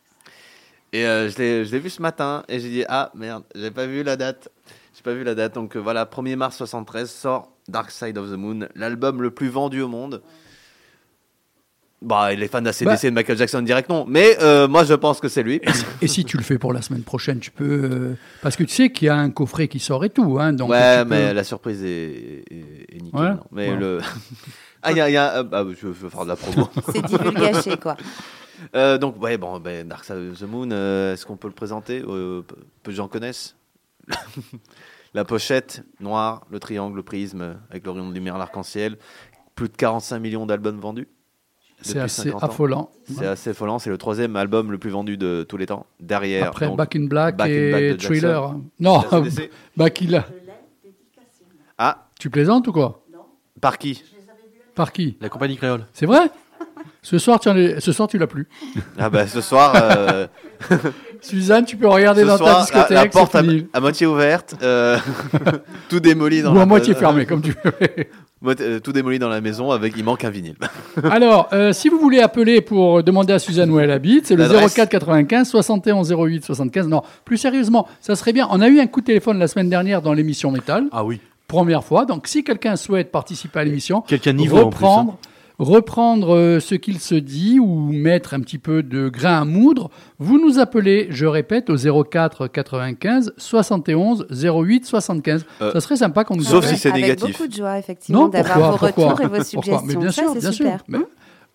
Et euh, je l'ai- je l'ai vu ce matin et j'ai dit ah merde, j'ai pas vu la date. J'ai pas vu la date. Donc euh, voilà, 1er mars 73 sort Dark Side of the Moon, l'album le plus vendu au monde. Bah, les fans d'ACDC Bah. et de Michael Jackson direct non, mais euh, moi je pense que c'est lui. Et si, et si tu le fais pour la semaine prochaine, tu peux. euh, parce que tu sais qu'il y a un coffret qui sort et tout. Hein, donc ouais, peux- mais la surprise est, est, est nickel. Ouais. Mais Ouais. le ah il y a, y a- euh, bah, je veux faire de la promo. C'est divulgaché, quoi. Euh, donc ouais bon ben Dark Side of the Moon, euh, est-ce qu'on peut le présenter? Euh, peu, de gens connaissent. la pochette noire, le triangle, le prisme avec le rayon de lumière, l'arc-en-ciel. Plus de 45 millions d'albums vendus. C'est assez 50 ans. affolant. C'est assez affolant. C'est le troisième album le plus vendu de tous les temps. Derrière. Après donc, Back in Black Back in et Black de Thriller. Jackson. Non. Back in Ah, Tu plaisantes ou quoi? Par qui? Par qui? La compagnie créole. C'est vrai? Ce soir, tu en es- ce soir, tu l'as plus. Ah bah ce soir, euh, Suzanne, tu peux regarder ce dans soir ta la, discothèque. la porte c'est à, à moitié ouverte, euh, tout démoli dans Ou la à moitié fermée, comme tu veux. Euh, tout démoli dans la maison avec il manque un vinyle. Alors, euh, si vous voulez appeler pour demander à Suzanne où elle habite, c'est le L'adresse 04 95 71 08 75. Non, plus sérieusement, ça serait bien. On a eu un coup de téléphone la semaine dernière dans l'émission Métal, Ah oui. première fois. Donc, si quelqu'un souhaite participer à l'émission, Quelqu'un niveau en plus. reprendre, reprendre euh, ce qu'il se dit ou mettre un petit peu de grain à moudre, vous nous appelez, je répète, au 04 95 71 08 75. Euh, ça serait sympa qu'on nous sauf si c'est Avec négatif. beaucoup de joie, effectivement, d'avoir vos retours et vos suggestions. Mais bien Ça, sûr, c'est bien super. sûr. Mais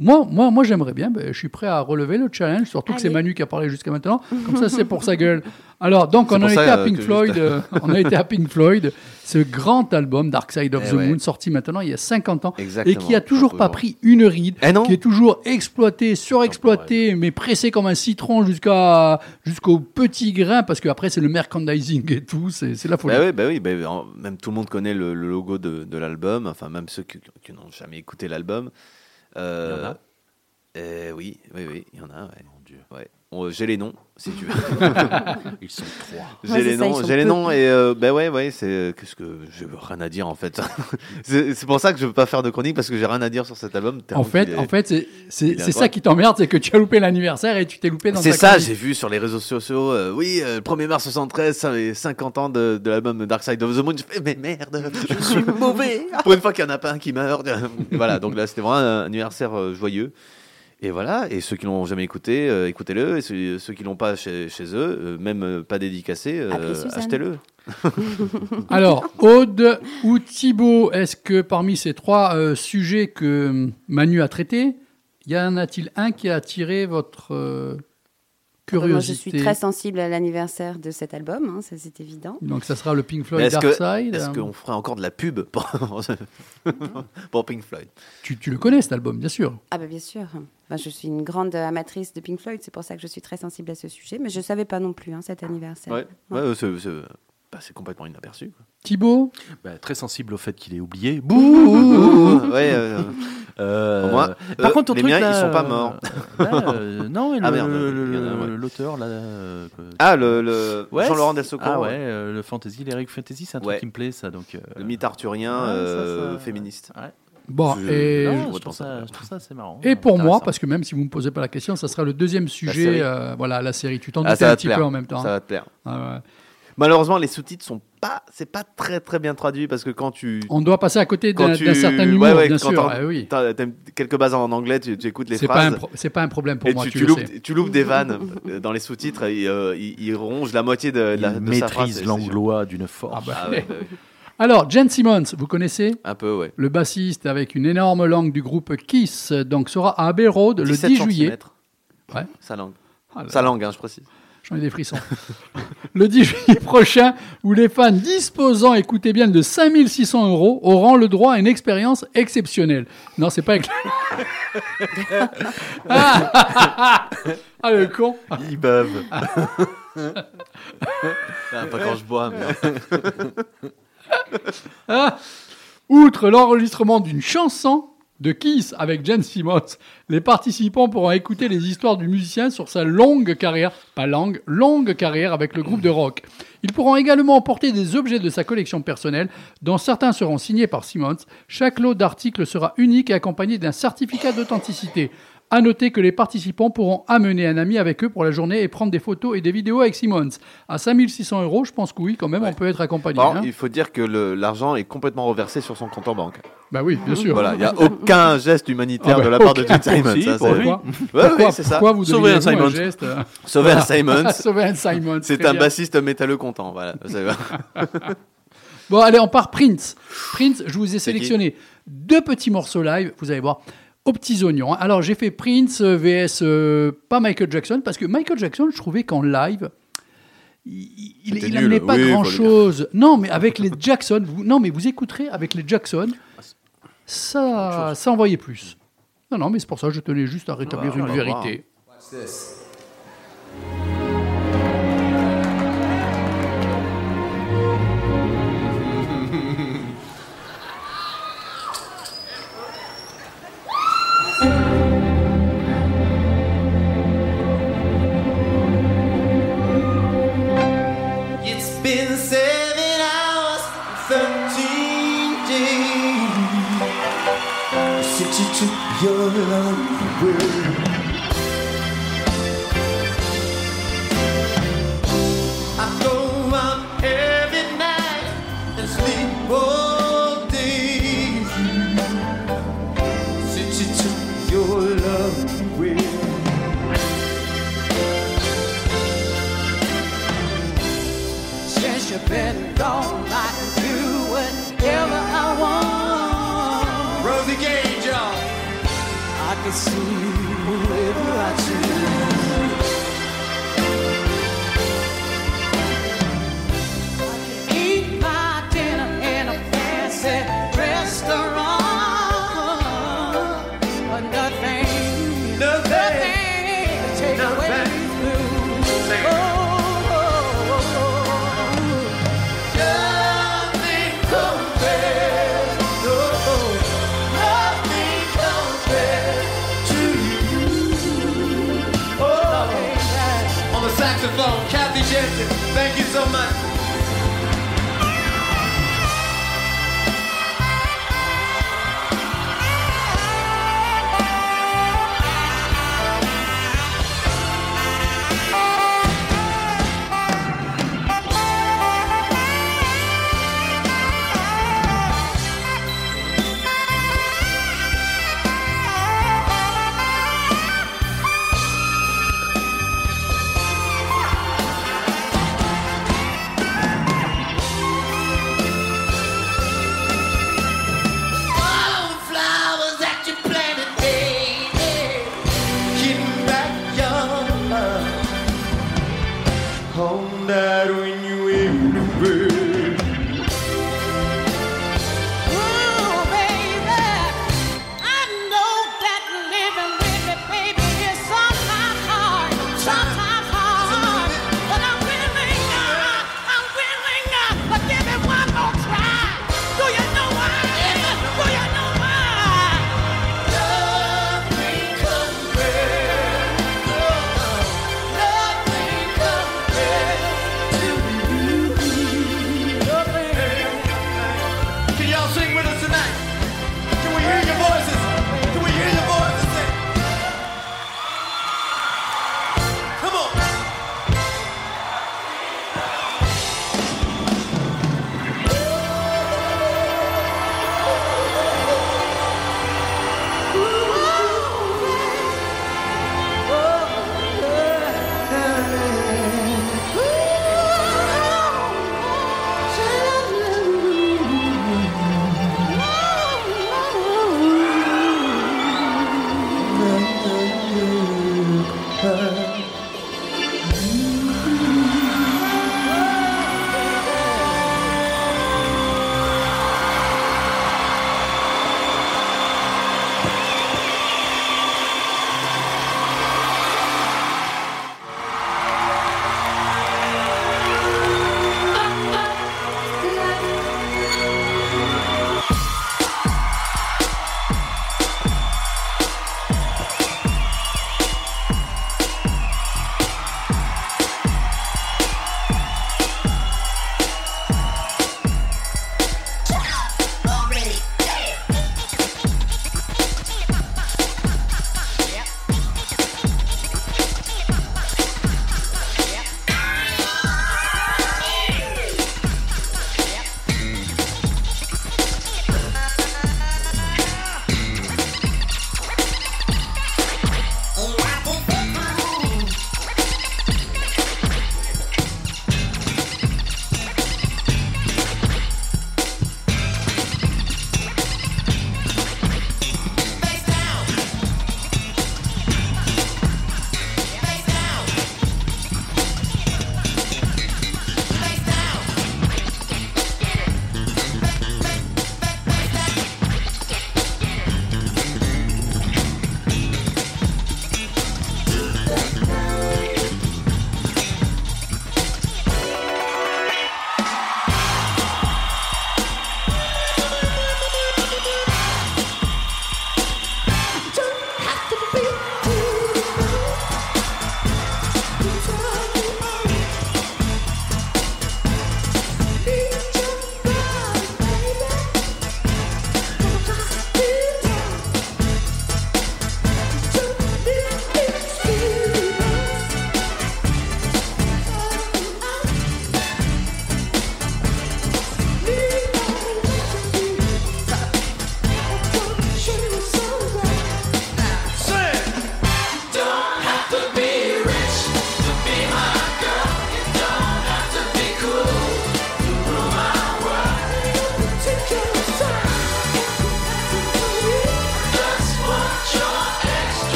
moi, moi, moi j'aimerais bien. ben, je suis prêt à relever le challenge, surtout que c'est. Manu qui a parlé jusqu'à maintenant. Comme ça, c'est pour sa gueule. Alors, donc, on a été à euh, Pink Floyd. juste- euh, on a été à Pink Floyd, ce grand album Dark Side of Eh the ouais. Moon, sorti maintenant il y a 50 ans, Exactement. et qui a toujours pas pris une ride, Eh non qui est toujours exploité, surexploité, mais pressé comme un citron jusqu'à jusqu'au petit grain, parce qu'après c'est le merchandising et tout, c'est c'est la folie. Bah oui, bah oui, bah, en- même tout le monde connaît le, le logo de, de l'album, enfin même ceux qui, qui n'ont jamais écouté l'album. Euh, Il y en a euh, Oui, oui, oui, il y en a. Ouais. Mon Dieu. Ouais. On- J'ai les noms, si tu veux. Ils sont trois. J'ai Ouais, les ça, noms, j'ai les noms et euh, bah ouais, ouais, c'est qu'est-ce que j'ai rien à dire en fait. c'est pour ça que je veux pas faire de chronique parce que j'ai rien à dire sur cet album. En fait, est- en fait, c'est- ça qui t'emmerde, c'est que tu as loupé l'anniversaire et tu t'es loupé dans C'est ça, j'ai vu sur les réseaux sociaux. euh, oui, euh, le 1er mars 73, ça fait 50 ans de, de l'album Dark Side of the Moon. Je fais, mais merde, je suis mauvais. Pour une fois qu'il n'y en a pas un qui meurt. voilà, donc là, c'était vraiment un anniversaire euh, joyeux. Et voilà, et ceux qui l'ont jamais écouté, euh, écoutez-le. Et ceux, ceux qui l'ont pas chez, chez eux, euh, même euh, pas dédicacé, euh, achetez-le. Alors, Aude ou Thibaut, est-ce que parmi ces trois euh, sujets que Manu a traités, y en a-t-il un qui a attiré votre euh, curiosité Moi, je suis très sensible à l'anniversaire de cet album, hein, ça c'est évident. Donc, ça sera le Pink Floyd Est-ce Dark que- Side. est-ce qu'on ferait encore de la pub pour, pour Pink Floyd? Tu, tu le connais cet album, bien sûr. Ah bah bien sûr. Enfin, je suis une grande amatrice de Pink Floyd, c'est pour ça que je suis très sensible à ce sujet, mais je ne savais pas non plus hein, cet anniversaire. Ouais, ouais, c'est- c'est bah, c'est complètement inaperçu. quoi. Thibaut Bah, très sensible au fait qu'il est oublié. Bouh ouais, euh, Euh, Au moins, Par euh, contre, ton les truc, miens, là, ils sont pas morts. là, euh, non, mais Ah, l'auteur là. euh, Ah, le, le Ouais, Jean-Laurent Delsecourt, Ah ouais, euh, le fantasy, l'Eric Fantasy, c'est un truc qui me plaît, ça. Donc, euh, le mythe arthurien ouais, ça, euh, ça- féministe. Ouais. Bon, Je- et, Non, je trouve ça. je trouve ça assez marrant. et pour moi, parce que même si vous ne me posez pas la question, ça sera le deuxième sujet, série. euh, voilà, la série. Tu t'en Ah, doutais un petit plaire. peu en même temps. Ça va te plaire. Ah. Malheureusement, les sous-titres sont pas, c'est pas très très bien traduit parce que quand tu, On doit passer à côté d'un tu- certain humour, ouais, ouais, bien quand sûr. oui. t'as quelques bases en anglais, tu, tu écoutes les C'est pas, un phrases. pro- c'est pas un problème pour et moi, tu, tu, tu le sais. loupes, tu loupes des vannes euh, dans les sous-titres et euh, il, il ronge la moitié de, Il la, de sa phrase. maîtrise l'anglois d'une force. Ah bah. Ah. Alors, Jen Simmons, vous connaissez Un peu, ouais. le bassiste avec une énorme langue du groupe Kiss, donc sera à Abbey Road le 17 10 juillet. Ouais. Sa langue. Ah Sa langue, hein, je précise. J'en ai des frissons. le 10 juillet prochain, où les fans disposant, écoutez bien, de 5600 euros auront le droit à une expérience exceptionnelle. Non, c'est pas... ex- ah, ah, le con Ils. Ah, pas quand je bois, mais. Ah Outre l'enregistrement d'une chanson de Kiss avec Jen Simmons, les participants pourront écouter les histoires du musicien sur sa longue carrière, pas langue, longue carrière avec le groupe de rock. Ils pourront également emporter des objets de sa collection personnelle, dont certains seront signés par Simmons. Chaque lot d'articles sera unique et accompagné d'un certificat d'authenticité. À noter que les participants pourront amener un ami avec eux pour la journée et prendre des photos et des vidéos avec Simmons. À 5600 euros, je pense que oui, quand même, on peut être accompagné. Hein. il faut dire que l'argent est complètement reversé sur son compte en banque. Bah oui, bien sûr. Voilà, il n'y a aucun geste humanitaire Ah bah, de la part de aucun. Jim Simon. Si, ça, pour c'est- lui. Ouais, Pourquoi, ouais, c'est ça. pourquoi vous Sauver un devinez-vous Simon. un geste euh, Sauver un Simon. Sauver un Simon. C'est un bien. bassiste métalleux content. Voilà. Bon, allez, on part Prince. Prince, je vous ai sélectionné deux petits morceaux live, vous allez voir, petits oignons. Hein. Alors j'ai fait Prince euh, vs euh, pas Michael Jackson parce que Michael Jackson, je trouvais qu'en live, il n'amenait pas grand chose. Non, mais avec les Jackson, vous, non, mais vous écouterez avec les Jackson, ça, ça envoyait plus. Non, non, mais c'est pour ça que je tenais juste à rétablir une vérité. your love will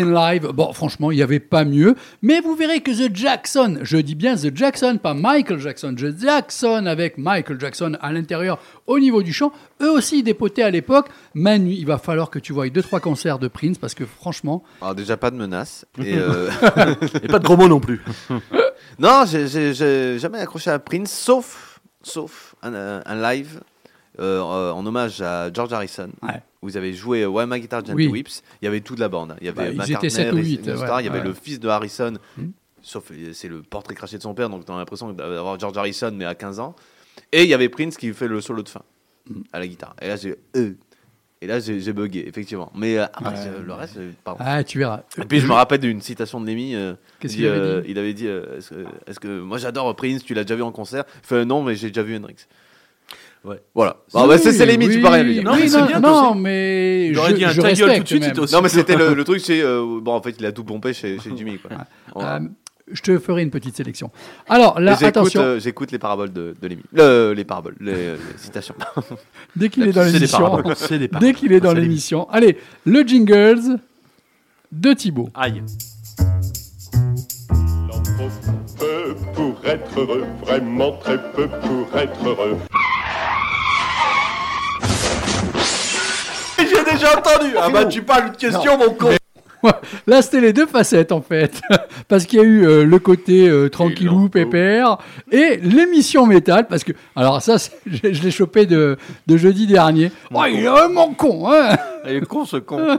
In Live, bon franchement il n'y avait pas mieux, mais vous verrez que The Jackson, je dis bien The Jackson, pas Michael Jackson, The Jackson avec Michael Jackson à l'intérieur au niveau du chant, eux aussi dépotés à l'époque, Manu, il va falloir que tu voies deux trois concerts de Prince parce que franchement, Alors déjà pas de menaces. Et, euh, Et pas de gros mots non plus. non, j'ai- jamais accroché à Prince, sauf, sauf un, euh, un live euh, en hommage à George Harrison. Ouais. Vous avez joué Why My Guitar Gently Oui. Weeps. Il y avait toute la bande. Il y avait Bah, ils étaient ou Starr, ouais, il y avait le fils de Harrison. Hmm. Sauf euh, c'est le portrait craché de son père, donc tu as l'impression d'avoir George Harrison mais à 15 ans. Et il y avait Prince qui fait le solo de fin Hmm. à la guitare. Et là j'ai euh, et là j'ai bugué effectivement. Mais euh, euh, le reste, euh, pardon. ah, tu verras. Et puis je me rappelle d'une citation de euh, Qu'est-ce qu'il avait euh, dit Il avait dit euh, est-ce que, est-ce que moi j'adore Prince, tu l'as déjà vu en concert? Il fait non, mais j'ai déjà vu Hendrix. Ouais. Voilà. Bon, bah, c'est c'est Lemmy, oui, tu peux rien lui dire. Non, mais non, bien, non, mais J'aurais je, dit un je ta gueule tout de suite, aussi. Non, mais c'était le, le truc, c'est. euh, bon, en fait, il a tout pompé chez, chez Jimmy. Quoi. Voilà. Euh, je te ferai une petite sélection. Alors là, attention, euh, J'écoute les paraboles de, de Lemmy. Le- les paraboles, les, les citations. dès qu'il est dans C'est des l'émission, dès qu'il est dans l'émission, allez, le jingles de Thibaut. Aïe. Il en faut peu pour être heureux, vraiment très peu pour être heureux. Déjà entendu. Ah bah tu parles de question mon con. Là, c'était les deux facettes en fait, parce qu'il y a eu euh, le côté euh, tranquillou, pépère, et l'émission métal, parce que alors ça, je, je l'ai chopé de, de jeudi dernier. Oh, il est vraiment con, hein Il est con ce con.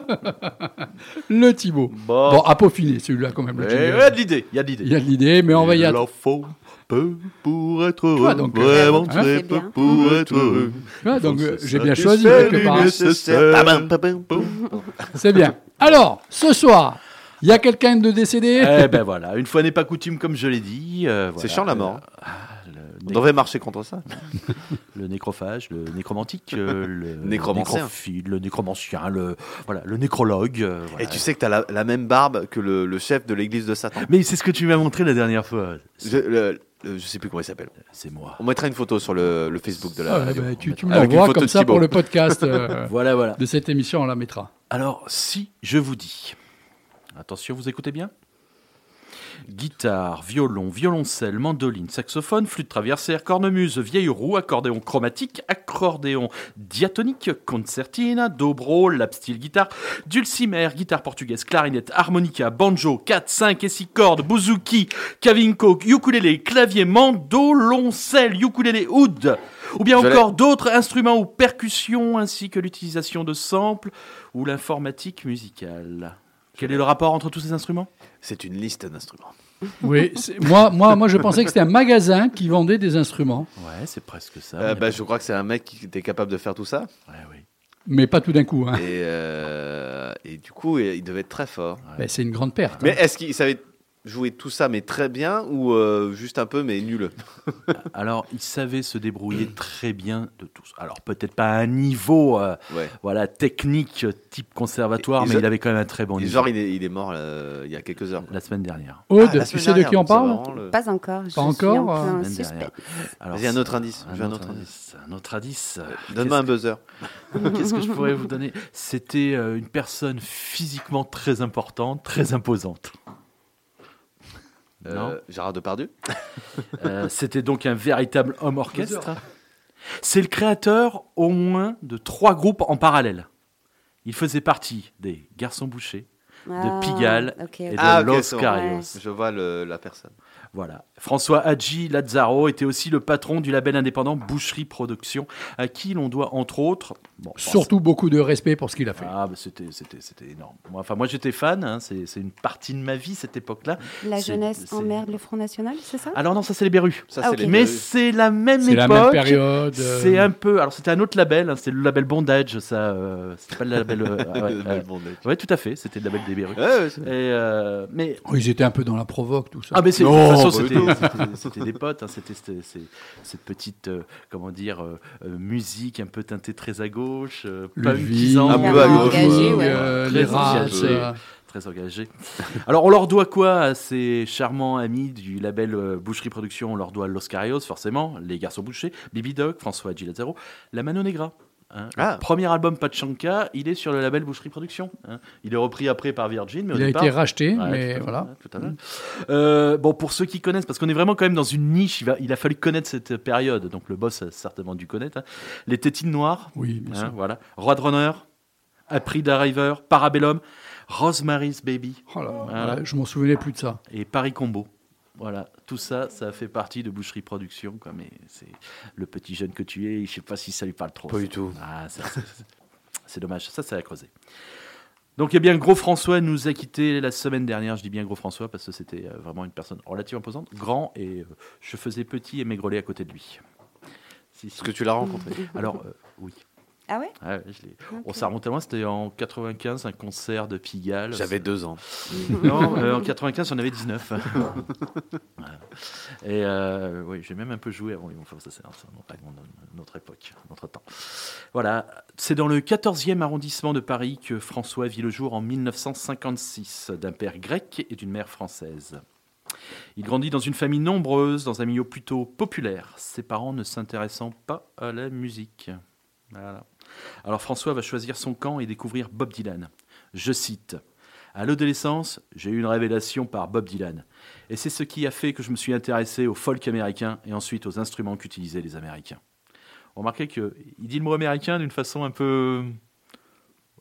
Le Thibaut. Bon. Bon, à peaufiner celui-là quand même. Le Il y a de l'idée. Il y a de l'idée. Il y a de l'idée, mais on va y faut peu pour être heureux. vois, donc, vraiment hein, très peu bien. pour être heureux. Donc euh, j'ai bien choisi quelque part. pabam, pam. C'est bien. Alors, ce soir, il y a quelqu'un de décédé? Eh ben voilà, une fois n'est pas coutume comme je l'ai dit. euh, C'est chiant la mort. Euh, ah, On devrait marcher contre ça. le nécrophage, le nécromantique, euh, le Nécromancien. nécrophile, le nécromancien, le voilà, le nécrologue. euh, voilà. Et tu sais que tu as la, la même barbe que le, le chef de l'église de Satan. Mais c'est ce que tu m'as montré la dernière fois. Je, le- je sais plus comment il s'appelle. C'est moi. On mettra une photo sur le, le Facebook de la Ah, ouais, radio. bah, tu, tu me l'envoies comme ça Thibaut. pour le podcast euh, Voilà, voilà. de cette émission, on la mettra. Alors, si je vous dis, attention, vous écoutez bien? Guitare, violon, violoncelle, mandoline, saxophone, flûte traversière, cornemuse, vieille roue, accordéon chromatique, accordéon diatonique, concertina, dobro, lap steel guitare, dulcimer, guitare portugaise, clarinette, harmonica, banjo, 4, 5 et 6 cordes, bouzouki, kavinko, ukulélé, clavier, mandoloncelle, ukulélé, oud, ou bien encore d'autres instruments ou percussions, ainsi que l'utilisation de samples ou l'informatique musicale. Quel est le rapport entre tous ces instruments? C'est une liste d'instruments. Oui, moi, moi, moi, je pensais que c'était un magasin qui vendait des instruments, Ouais, c'est presque ça. Euh, bah, je crois que c'est un mec qui était capable de faire tout ça. Ouais, oui. mais pas tout d'un coup. hein. Et, euh, et du coup, il devait être très fort. Ben, c'est une grande perte. Mais est-ce qu'il savait jouer tout ça, mais très bien, ou euh, juste un peu, mais nul? Alors, il savait se débrouiller très bien de tous. Alors, peut-être pas à un niveau euh, Ouais. voilà, technique type conservatoire, Et- et mais il avait quand même un très bon niveau. genre, il est, il est mort euh, il y a quelques heures. La semaine dernière. Aude, Ah, la tu sais de qui on parle vraiment le- Pas encore. je suis encore, en euh. Alors, Vas-y, un autre indice. Un autre indice. Un autre indice. Euh, Donne-moi un buzzer. Qu'est-ce qu'est-ce que je pourrais vous donner? C'était euh, une personne physiquement très importante, très imposante. Non. Euh, Gérard Depardieu Euh, C'était donc un véritable homme orchestre. C'est le créateur au moins de trois groupes en parallèle. Il faisait partie des Garçons Bouchers, Ah, Pigalle et de Ah, Los. Carios. Ouais. Je vois le- la personne. Voilà. François Hadji Lazzaro était aussi le patron du label indépendant Boucherie Productions, à qui l'on doit entre autres. Bon, Surtout beaucoup de respect pour ce qu'il a fait. Ah, bah, c'était, c'était, c'était énorme. Moi, enfin, moi, j'étais fan. hein, c'est, c'est une partie de ma vie cette époque-là. La C'est- jeunesse c'est- emmerde le Front National, c'est ça? Alors non, ça c'est les Berus. Ça, Ah, c'est ok. les Mais c'est la même C'est époque. la même période. euh, C'est un peu. Alors c'était un autre label. hein, c'était le label Bondage. Ça, euh, c'était pas le label. euh, ah ouais, Le tout à fait. C'était le label des Berus. Ouais, ouais, c'est- Et euh, mais oh, ils étaient un peu dans la provoque, tout ça. ah mais c'est, de toute façon c'était, des potes. hein, c'était, c'est- cette petite euh, comment dire musique un peu teintée très à gauche, euh, le punkisant, un peu à gauche, engagé, ouais. euh, Très les races. engagé. euh, très engagé. Alors, on leur doit quoi à ces charmants amis du label euh, Boucherie Productions? On leur doit Los Carios, forcément, Les Garçons Bouchers, Bibi Dog, François Gilazaro, La Mano Negra. Hein. Ah. Le Premier album Pachanka, il est sur le label Boucherie Productions. hein. Il est repris après par Virgin, mais au il a départ- été racheté, Ouais, tout à mais voilà. tout à. Euh, bon, pour ceux qui connaissent, parce qu'on est vraiment quand même dans une niche, il, va- il a fallu connaître cette période, donc le boss a certainement dû connaître. hein. Les Tétines Noires, Oui, bien Hein, sûr. voilà. Roadrunner, Aprida River, Parabellum, Rosemary's Baby Oh là, Voilà. je m'en souvenais plus de ça. et Paris Combo. Voilà, tout ça, ça fait partie de Boucherie Production. Quoi, mais c'est le petit jeune que tu es, je sais pas si ça lui parle trop. Pas du tout. Ah, ça, c'est- dommage, ça, ça a creusé. Donc, eh bien, Gros François nous a quittés la semaine dernière. Je dis bien Gros François parce que c'était euh, vraiment une personne relativement imposante, grand, et euh, je faisais petit et maigrelet à côté de lui. Si, si. Est-ce que tu l'as rencontré Alors, euh, oui. Ah ouais? Ah ouais, je. On s'est remonté loin, c'était en 95, un concert de Pigalle. J'avais deux ans. Non, euh, en 95, j'en avais 19. Voilà. Et euh, oui, j'ai même un peu joué avant lui. Enfin, ça, c'est autre époque, un autre temps. Voilà, c'est dans le 14e arrondissement de Paris que François vit le jour en 1956, d'un père grec et d'une mère française. Il grandit dans une famille nombreuse, dans un milieu plutôt populaire, ses parents ne s'intéressant pas à la musique. Voilà. Alors François va choisir son camp et découvrir Bob Dylan. Je cite À l'adolescence, j'ai eu une révélation par Bob Dylan. Et c'est ce qui a fait que je me suis intéressé au folk américain et ensuite aux instruments qu'utilisaient les Américains. Remarquez qu'il dit le mot américain d'une façon un peu.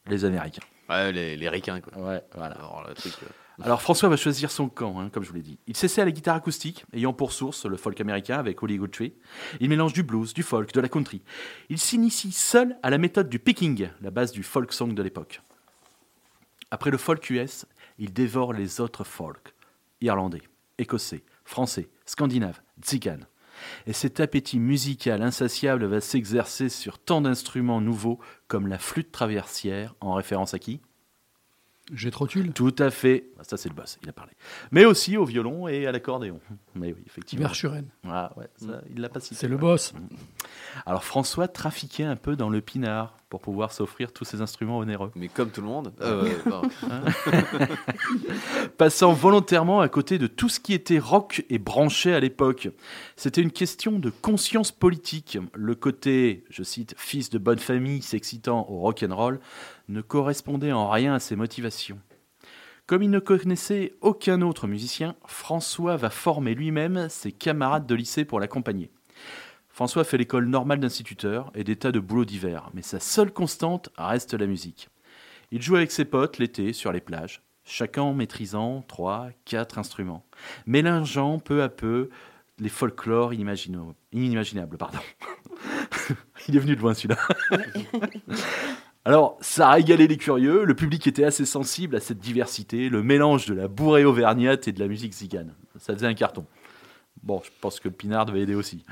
Les Américains. Ouais, les, les ricains, quoi. Ouais, voilà. Alors, le truc. euh, Alors François va choisir son camp, hein, comme je vous l'ai dit. Il s'essaie à la guitare acoustique, ayant pour source le folk américain avec Holly Goodtree. Il mélange du blues, du folk, de la country. Il s'initie seul à la méthode du picking, la base du folk song de l'époque. Après le folk US, il dévore les autres folk, irlandais, écossais, français, scandinaves, tziganes. Et cet appétit musical insatiable va s'exercer sur tant d'instruments nouveaux comme la flûte traversière, en référence à qui? J'ai trop tulle. tout à fait. Ah, Ça, c'est le boss, il a parlé. Mais aussi au violon et à l'accordéon. Mais oui, effectivement. Ah, ouais, ça, il l'a pas cité. C'est le boss. Alors, François trafiquait un peu dans le pinard pour pouvoir s'offrir tous ces instruments onéreux. Mais comme tout le monde. Euh, ouais, non. Passant volontairement à côté de tout ce qui était rock et branché à l'époque. C'était une question de conscience politique. Le côté, je cite, fils de bonne famille s'excitant au rock and roll ne correspondait en rien à ses motivations. Comme il ne connaissait aucun autre musicien, François va former lui-même ses camarades de lycée pour l'accompagner. François fait l'école normale d'instituteur et des tas de boulots divers, mais sa seule constante reste la musique. Il joue avec ses potes l'été sur les plages, chacun en maîtrisant trois, quatre instruments, mélangeant peu à peu les folklores inimaginables. Pardon. Il est venu de loin celui-là. Alors, ça a régalé les curieux, le public était assez sensible à cette diversité, le mélange de la bourrée auvergnate et de la musique zigane. Ça faisait un carton. Bon, je pense que le pinard devait aider aussi.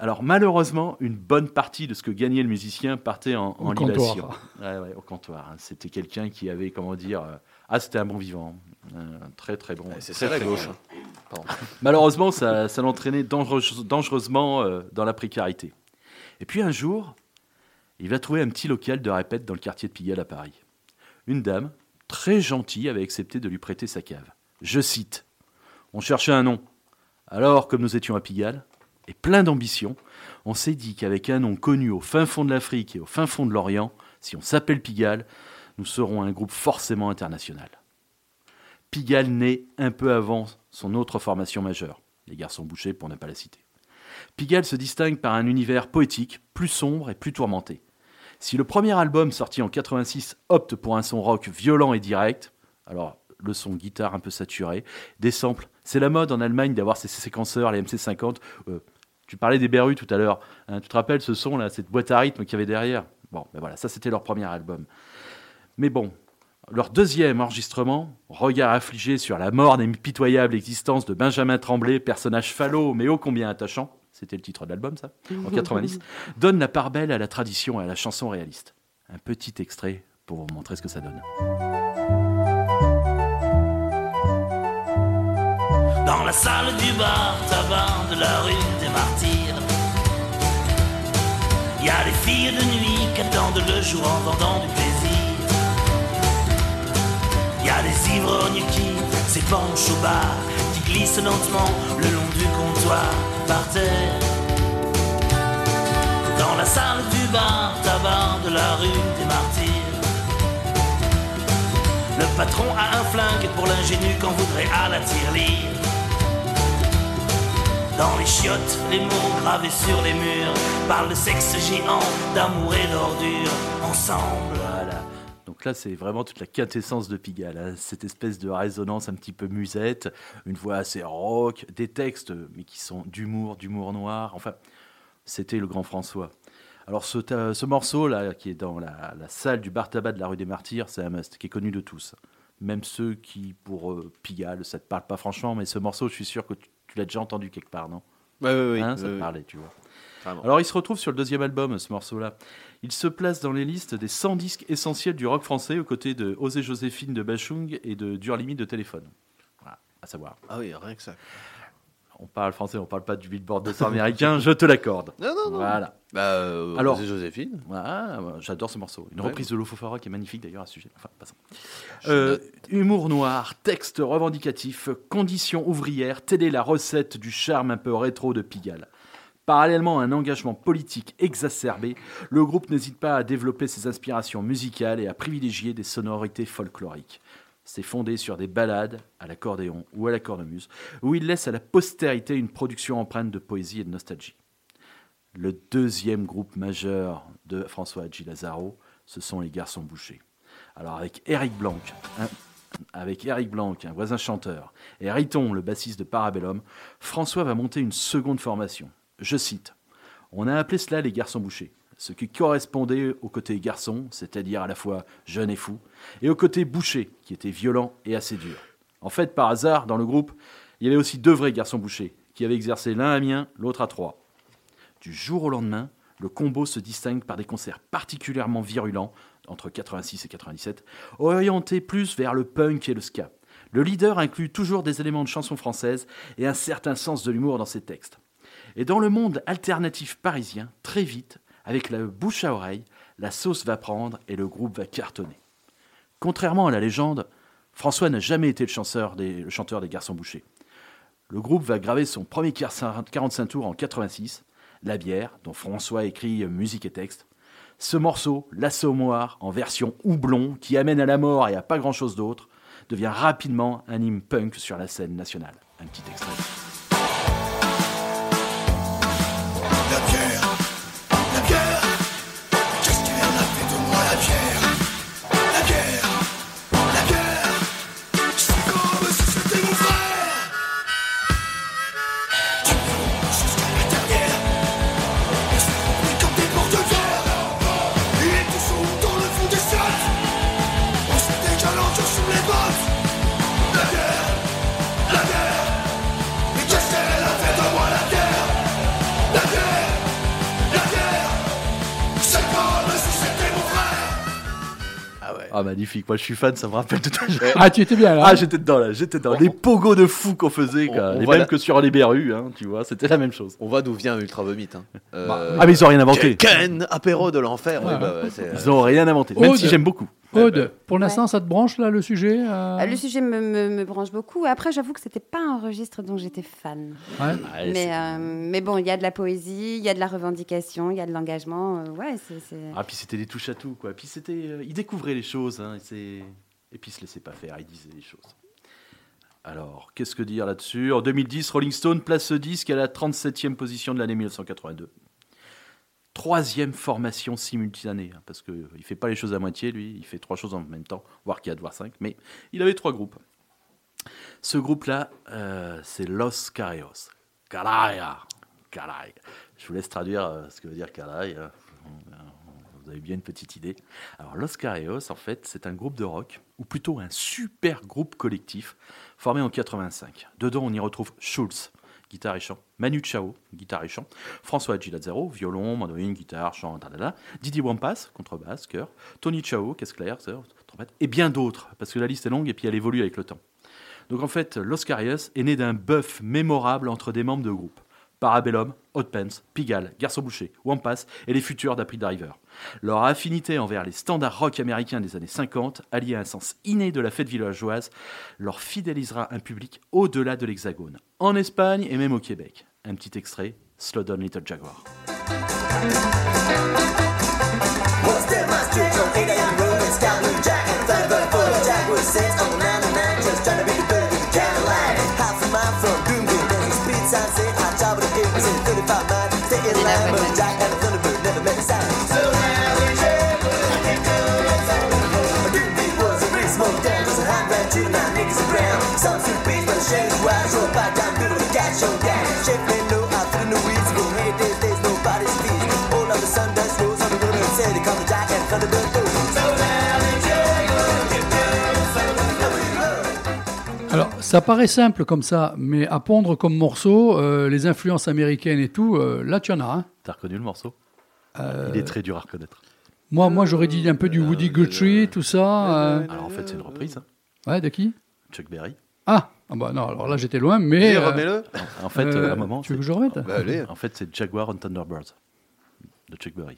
Alors, malheureusement, une bonne partie de ce que gagnait le musicien partait en, en Au comptoir. libation. Ouais, ouais, au comptoir. hein. C'était quelqu'un qui avait, comment dire, euh, ah, c'était un bon vivant. Un très, très bon. c'est très, très gauche, bon. Malheureusement, ça, ça l'entraînait dangereuse- dangereusement euh, dans la précarité. Et puis un jour, il va trouver un petit local de répète dans le quartier de Pigalle à Paris. Une dame, très gentille, avait accepté de lui prêter sa cave. Je cite On cherchait un nom. Alors, comme nous étions à Pigalle, et plein d'ambition, on s'est dit qu'avec un nom connu au fin fond de l'Afrique et au fin fond de l'Orient, si on s'appelle Pigalle, nous serons un groupe forcément international. Pigalle naît un peu avant son autre formation majeure, les garçons bouchés pour ne pas la citer. Pigalle se distingue par un univers poétique, plus sombre et plus tourmenté. Si le premier album sorti en 86 opte pour un son rock violent et direct, alors le son guitare un peu saturé, des samples. C'est la mode en Allemagne d'avoir ces séquenceurs, les MC50. Euh, tu parlais des Berus tout à l'heure. hein, tu te rappelles ce son là, cette boîte à rythme qu'il y avait derrière? Bon, ben voilà, ça c'était leur premier album. Mais bon, leur deuxième enregistrement, regard affligé sur la morne et impitoyable existence de Benjamin Tremblay, personnage falot mais ô combien attachant, c'était le titre de l'album ça, en 90, donne la part belle à la tradition et à la chanson réaliste. Un petit extrait pour vous montrer ce que ça donne. Dans la salle du bar tabac de la rue Il y a les filles de nuit qui attendent le jour en vendant du plaisir. Il y a des ivrognes qui s'épanchent au bar Qui glissent lentement le long du comptoir par terre. Dans la salle du bar tabac de la rue des Martyrs. Le patron a un flingue pour l'ingénu qu'on voudrait à la tirelire. Dans les chiottes, les mots gravés sur les murs parlent de sexe géant, d'amour et d'ordure. Ensemble. Voilà. Donc là, c'est vraiment toute la quintessence de Pigalle. hein. Cette espèce de résonance un petit peu musette, une voix assez rock, des textes, mais qui sont d'humour, d'humour noir. Enfin, c'était le grand François. Alors ce, morceau-là, qui est dans la, salle du bar tabac de la rue des Martyrs, c'est un must, qui est connu de tous. Même ceux qui, pour euh, Pigalle, ça te parle pas franchement, mais ce morceau, je suis sûr que tu, tu l'as déjà entendu quelque part, non? Ouais, ouais, Hein, Ça te parlait, tu vois. Vraiment. Alors il se retrouve sur le deuxième album, ce morceau-là. Il se place dans les listes des 100 disques essentiels du rock français, aux côtés de Osée Joséphine de Bachung et de Dur Limite de Téléphone. Voilà, à savoir. Ah oui, rien que ça. On parle français, on parle pas du Billboard 200 américain, je te l'accorde. Non, non, non. Voilà. Bah, euh, Alors- c'est Joséphine. J'adore ce morceau. Une Ouais. reprise de Lofofora qui est magnifique d'ailleurs à ce sujet. Enfin, passons. Je Euh, humour noir, texte revendicatif, conditions ouvrières, telle est la recette du charme un peu rétro de Pigalle. Parallèlement à un engagement politique exacerbé, le groupe n'hésite pas à développer ses inspirations musicales et à privilégier des sonorités folkloriques. C'est fondé sur des ballades à l'accordéon ou à la cornemuse, où il laisse à la postérité une production empreinte de poésie et de nostalgie. Le deuxième groupe majeur de François Hadji Lazaro, ce sont les Garçons Bouchés. Alors avec Eric Blanc, un- avec Eric Blanc, un voisin chanteur, et Riton, le bassiste de Parabellum, François va monter une seconde formation. Je cite On a appelé cela les Garçons Bouchés, ce qui correspondait au côté garçon, c'est-à-dire à la fois jeune et fou, et au côté boucher, qui était violent et assez dur. En fait, par hasard, dans le groupe, il y avait aussi deux vrais garçons bouchés, qui avaient exercé l'un à Amiens, l'autre à Troyes. Du jour au lendemain, le combo se distingue par des concerts particulièrement virulents, entre 86 et 97, orientés plus vers le punk et le ska. Le leader inclut toujours des éléments de chansons françaises et un certain sens de l'humour dans ses textes. Et dans le monde alternatif parisien, très vite, avec la bouche à oreille, la sauce va prendre et le groupe va cartonner. Contrairement à la légende, François n'a jamais été le chanteur des, Garçons Bouchés. Le groupe va graver son premier 45 tours en 86, La bière, dont François écrit musique et texte. Ce morceau, L'Assommoir, en version houblon, qui amène à la mort et à pas grand-chose d'autre, devient rapidement un hymne punk sur la scène nationale. Un petit extrait. Ah magnifique, moi je suis fan, ça me rappelle tout à l'heure. Ah, tu étais bien là. Ah, j'étais dedans là, j'étais dedans. Les pogos de fous qu'on faisait, quoi. On- on les mêmes la- que sur les berrues, hein, tu vois, c'était la même chose. On voit d'où vient Ultra Vomit. Hein. Euh, Ah, mais ils ont rien inventé. Ken, apéro de l'enfer. Ouais. Ouais, bah, Ils ont rien inventé, même Aude. si j'aime beaucoup. Aude, pour l'instant, ça te branche là le sujet euh? Euh, Le sujet me, me- me branche beaucoup. Après, j'avoue que c'était pas un registre dont j'étais fan. Ouais. Ouais, Mais, euh, mais bon, il y a de la poésie, il y a de la revendication, il y a de l'engagement. euh, ouais, c'est. c'est- Ah, puis c'était des touches à tout, quoi. Puis c'était. euh, ils découvraient les choses, hein, et, et puis ils se laissaient pas faire, ils disaient les choses. Alors, qu'est-ce que dire là-dessus? En 2010, Rolling Stone place ce disque à la 37e position de l'année 1982. Troisième formation simultanée, hein, parce qu'il ne fait pas les choses à moitié, lui, il fait trois choses en même temps, voire quatre, voire cinq, mais il avait trois groupes. Ce groupe-là, euh, c'est Los Carayos. Caraya. Caraya. Je vous laisse traduire euh, ce que veut dire Caraya. Vous avez bien une petite idée. Alors, Los Carayos, en fait, c'est un groupe de rock, ou plutôt un super groupe collectif, formé en 85. Dedans, on y retrouve Schulz, guitare et chant, Manu Chao, guitare et chant, François Gilazzaro, violon, mandoline, guitare, chant, Didier Wampas, contrebasse, chœur, Tony Chao, caisse claire, trompette, et bien d'autres, parce que la liste est longue et puis elle évolue avec le temps. Donc en fait, Los Carayos est né d'un bœuf mémorable entre des membres de groupe. Parabellum, Hot Pants, Pigalle, Garçon Boucher, Wampas et les futurs d'April Driver. Leur affinité envers les standards rock américains des années 50, alliée à un sens inné de la fête villageoise, leur fidélisera un public au-delà de l'Hexagone, en Espagne et même au Québec. Un petit extrait, Slow Down Little Jaguar. Alors, ça paraît simple comme ça, mais à pondre comme morceau, euh, les influences américaines et tout, euh, là tu en as. Hein. T'as reconnu le morceau? Euh, Il est très dur à reconnaître. moi, moi j'aurais dit un peu du Woody Guthrie, tout ça. euh, Alors en fait, c'est une reprise, hein. Ouais, de qui? Chuck Berry. Ah, ah bah non, alors là j'étais loin, mais. Et euh, remets-le. En fait, euh, à un moment, Tu veux c'est- que je remette? Bah, allez. en fait, c'est Jaguar and Thunderbirds de Chuck Berry.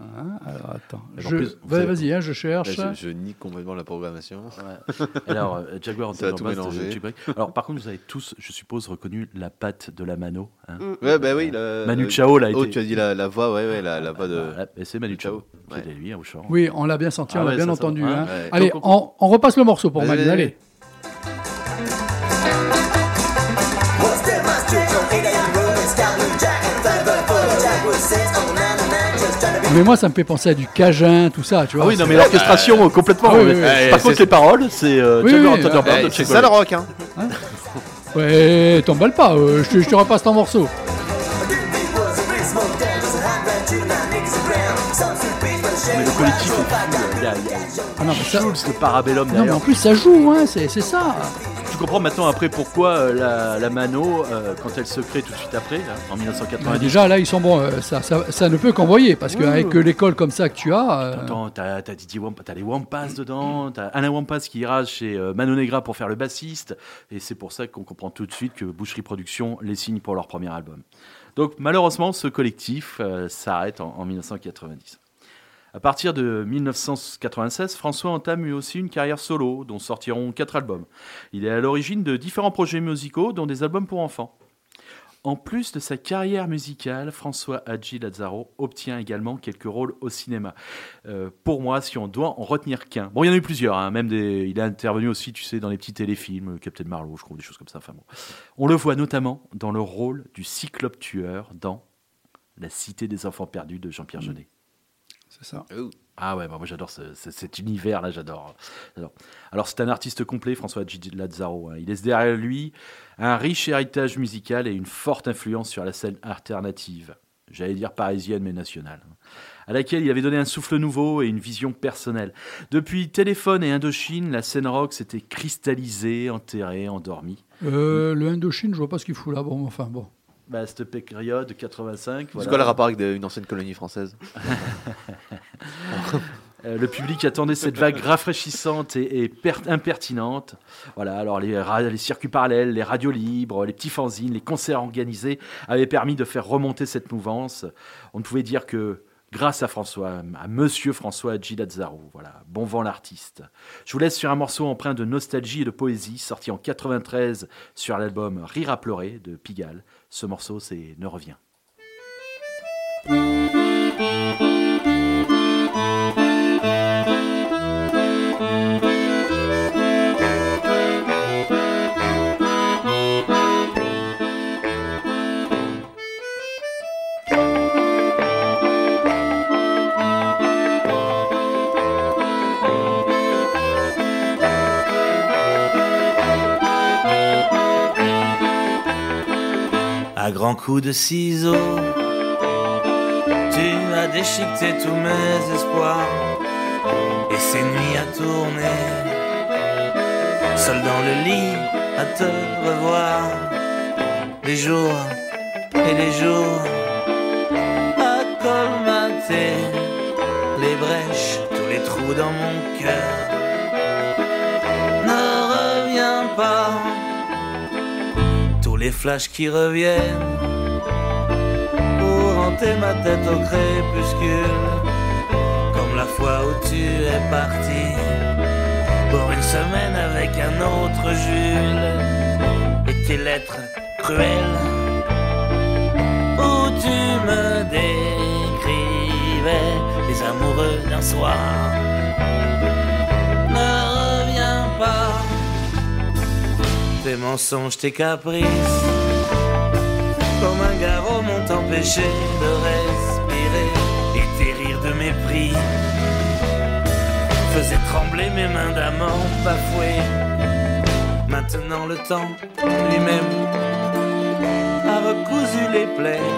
Ah, Alors attends. Je- plus, Vas-y, hein, je cherche. Là, je, je nie complètement la programmation. Alors, euh, Jaguar Ça va tout Berry. Alors, par contre, vous avez tous, je suppose, reconnu la patte de la mano. hein. Ouais, bah oui. la- Manu euh, Chao, là, Oh, était- tu as dit la, la voix, ouais, ouais, la, la voix de. Voilà, et c'est Manu Chao. Chao. C'était lui, hein, au chant. Oui, on l'a bien senti, Ah on l'a ouais, bien entendu. ouais, hein. ouais. Allez, Donc, on, on repasse le morceau pour Manu. vas-y. Allez. Mais moi, ça me fait penser à du Cajun, tout ça, tu vois. Ah oui, non, mais l'orchestration, euh, complètement. Ah oui, oui, oui. Par contre, c'est- les paroles, c'est euh, c'est ça le rock, hein. Ouais, t'emballes pas, euh, je, te, je te repasse ton morceau. Mais le collectif est fou. Il y a, il y a Ah non, mais ça- le Parabellum Non, mais en plus, ça joue, hein, c'est c'est ça. Comprends maintenant après pourquoi euh, la, la Mano, euh, quand elle se crée tout de suite après, là, en Bah, 1990, déjà, là, ils sont bons. euh, ça, ça, ça ne peut qu'envoyer, parce qu'avec l'école comme ça que tu as. Attends, t'as t'as les Wampas dedans, t'as Alain Wampas qui ira chez Mano Negra pour faire le bassiste, et c'est pour ça qu'on comprend tout de suite que Boucherie Productions les signe pour leur premier album. Donc malheureusement, ce collectif s'arrête en, en 1990. À partir de 1996, François entame lui aussi une carrière solo, dont sortiront quatre albums. Il est à l'origine de différents projets musicaux, dont des albums pour enfants. En plus de sa carrière musicale, François Hadji Lazzaro obtient également quelques rôles au cinéma. Euh, pour moi, si on doit en retenir qu'un, bon, il y en a eu plusieurs, hein, même des, il a intervenu aussi, tu sais, dans les petits téléfilms, Captain Marlowe, je crois, des choses comme ça. Enfin bon, on le voit notamment dans le rôle du cyclope tueur dans La Cité des enfants perdus de Jean-Pierre Jeunet. C'est ça. Ah ouais, bah moi j'adore ce- ce- cet univers-là, j'adore. j'adore. Alors c'est un artiste complet, François Lazzaro. hein. Il laisse derrière lui un riche héritage musical et une forte influence sur la scène alternative, j'allais dire parisienne mais nationale, hein, à laquelle il avait donné un souffle nouveau et une vision personnelle. Depuis Téléphone et Indochine, la scène rock s'était cristallisée, enterrée, endormie. Euh, le Indochine, je vois pas ce qu'il fout là. Bon, enfin, bon. Bah, cette période, 85. C'est voilà. quoi le rapport avec une ancienne colonie française Euh, le public attendait cette vague rafraîchissante et, et per- impertinente. Voilà, alors les, circuits parallèles, les radios libres, les petits fanzines, les concerts organisés avaient permis de faire remonter cette mouvance. On ne pouvait dire que grâce à François, à Monsieur François Gilazzaro. Voilà, bon vent l'artiste. Je vous laisse sur un morceau empreint de nostalgie et de poésie, sorti en 93 sur l'album Rire à pleurer de Pigalle. Ce morceau, c'est Ne reviens. Coups de ciseaux. Tu as déchiqueté tous mes espoirs et ces nuits à tourner. Seul dans le lit à te revoir. Les jours et les jours à colmater les brèches, tous les trous dans mon cœur. Les flashs qui reviennent. Pour hanter ma tête au crépuscule, comme la fois où tu es parti. Pour une semaine avec un autre Jules. Et tes lettres cruelles. Où tu me décrivais les amoureux d'un soir. Tes mensonges, tes caprices, comme un garrot m'ont empêché de respirer et tes rires de mépris faisaient trembler mes mains d'amant bafouées. Maintenant le temps lui-même a recousu les plaies.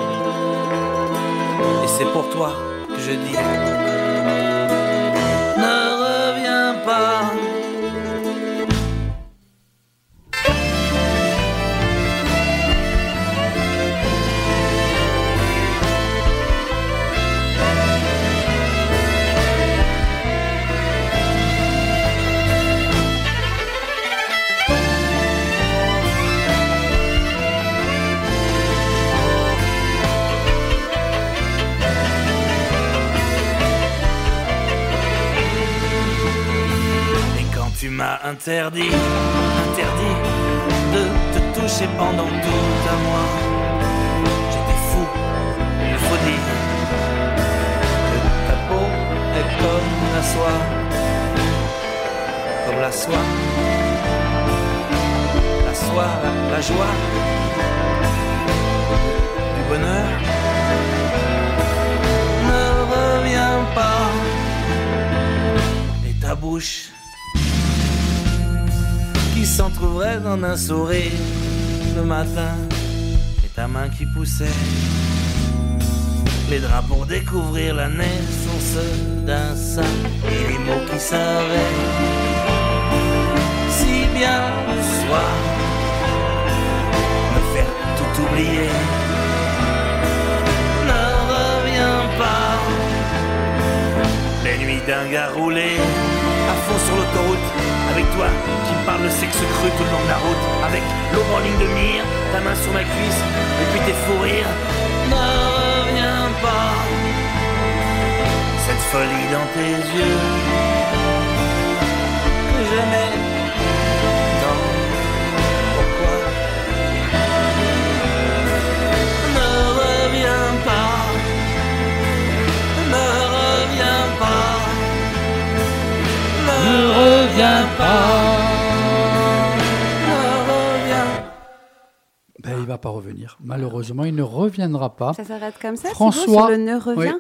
Et c'est pour toi que je dis interdit, interdit de te toucher pendant tout un mois, j'étais fou, il faut dire que ta peau est comme la soie, comme la soie, la soie, la, joie, du bonheur. Ne reviens pas. Et ta bouche qui s'entr'ouvrait en un sourire le matin. Et ta main qui poussait. Les draps pour découvrir la naissance d'un sein et les mots qui savaient si bien le soir. Me faire tout oublier. Ne reviens pas. Les nuits d'un gars roulé sur l'autoroute. Avec toi qui me parle de sexe cru tout le long de la route. Avec l'aube en ligne de mire, ta main sur ma cuisse. Et puis tes fous rires. Ne reviens pas. Cette folie dans tes yeux. Que j'aimais Ne reviens pas. Ne reviens Ben, il va pas revenir. Malheureusement, il ne reviendra pas. Ça s'arrête comme ça François- sur le ne revient?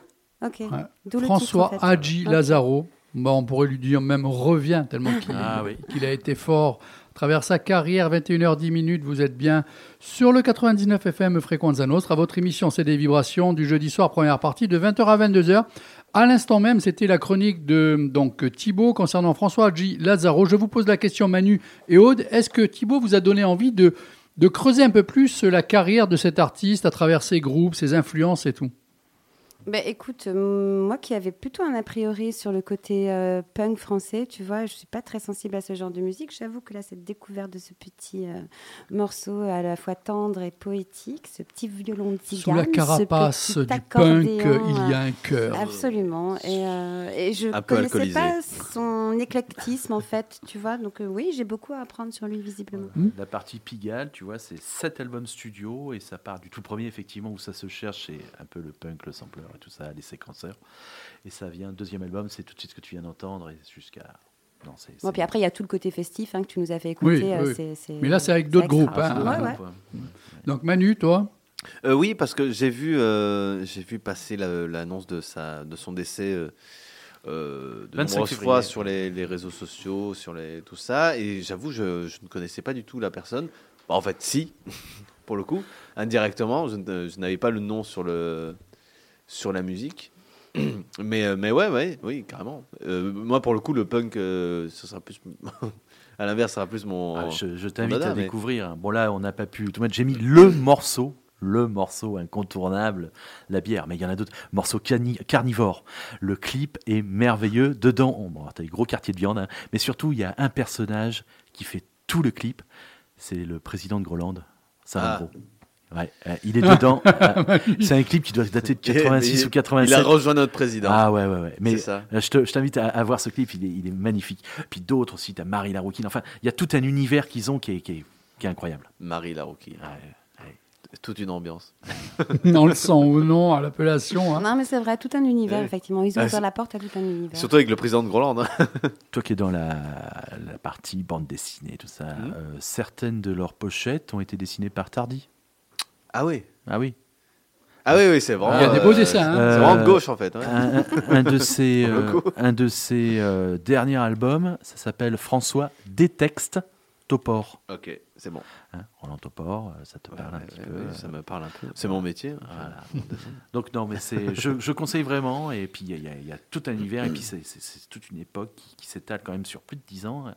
Ok. Ouais. D'où le François titre, en fait. Hadji Ok. Lazaro. Bon, on pourrait lui dire même revient tellement qu'il Ah oui. qu'il a été fort à travers sa carrière. 21h10 minutes, vous êtes bien sur le 99 FM Fréquenza Nostra. Votre émission, c'est des vibrations du jeudi soir, première partie de 20h à 22h. À l'instant même, c'était la chronique de donc Thibaut concernant François Hadji Lazaro. Je vous pose la question, Manu et Aude. Est-ce que Thibaut vous a donné envie de, de creuser un peu plus la carrière de cet artiste à travers ses groupes, ses influences et tout? Ben, écoute, euh, moi qui avais plutôt un a priori sur le côté euh, punk français, tu vois, je suis pas très sensible à ce genre de musique. J'avoue que là, cette découverte de ce petit euh, morceau à la fois tendre et poétique, ce petit violon de Sous la carapace ce du petit punk, il y a un cœur. Absolument. Et, euh, et je peu connaissais alcoolisé. pas son éclectisme, en fait, tu vois. Donc euh, oui, j'ai beaucoup à apprendre sur lui, visiblement. La partie Pigalle, tu vois, c'est sept albums studio et ça part du tout premier, effectivement, où ça se cherche, c'est un peu le punk, le sampler et tout ça, les séquenceurs. Et ça vient, deuxième album, c'est tout de suite ce que tu viens d'entendre et jusqu'à. Non, c'est. Bon, puis après, il y a tout le côté festif hein, que tu nous as fait écouter. Oui, euh, oui. c'est- c'est- Mais là, c'est avec d'autres groupes, hein. Ouais, ouais. ouais. Donc Manu, toi? Euh, oui, parce que j'ai vu, euh, j'ai vu passer la- l'annonce de, sa, de son décès euh, euh, de 25 nombreuses février. fois sur les, les réseaux sociaux, sur les, tout ça. Et j'avoue, je, je ne connaissais pas du tout la personne. Bah, en fait, si. pour le coup, indirectement. Je n'avais pas le nom sur, le, sur la musique. Mais, euh, mais ouais, ouais, oui, carrément. Euh, moi, pour le coup, le punk, euh, ce sera plus. à l'inverse, ce sera plus mon. Ah, je t'invite à mais- découvrir. Bon là, on n'a pas pu tout mettre. J'ai mis le morceau, le morceau incontournable, la bière. Mais il y en a d'autres. Morceau carnivore. Le clip est merveilleux. Dedans, on, bon, t'as des gros quartiers de viande, hein. mais surtout il y a un personnage qui fait tout le clip. C'est le président de Groland, Savon Ah. Ouais, euh, il est dedans. Euh, c'est un clip qui doit dater de 86 Mais ou 87. Il a rejoint notre président. Ah ouais, ouais, ouais. Mais ça. euh, je te- je t'invite à, à voir ce clip, il est, il est magnifique. Puis d'autres aussi, t'as Marie Larouquine. Enfin, il y a tout un univers qu'ils ont qui est, qui est- qui est incroyable. Marie Larouki. Toute une ambiance. On le sent ou non à l'appellation. hein. Non, mais c'est vrai, tout un univers, Ouais. effectivement. Ils ont Ah, ouvert la porte à tout un univers. Surtout avec le président de Groland. hein. Toi qui es dans la, la partie bande dessinée, tout ça, Mhm. euh, certaines de leurs pochettes ont été dessinées par Tardy. Ah oui Ah oui. Ah oui, oui, c'est vraiment. Il y a des beaux euh, dessins, hein. C'est vraiment de gauche, en fait. ouais. Un, de ses, euh, un de ses euh, derniers albums, ça s'appelle François Détexte Topor. Ok, c'est bon. Hein, Roland Topor, euh, ça te parle un ouais, petit ouais, peu. euh, ça me parle un peu. C'est mon métier. Voilà. Donc non, mais c'est, je, je conseille vraiment. Et puis il y, a- y y tout un univers. Et puis c'est, c'est- c'est toute une époque qui, qui s'étale quand même sur plus de 10 ans. euh,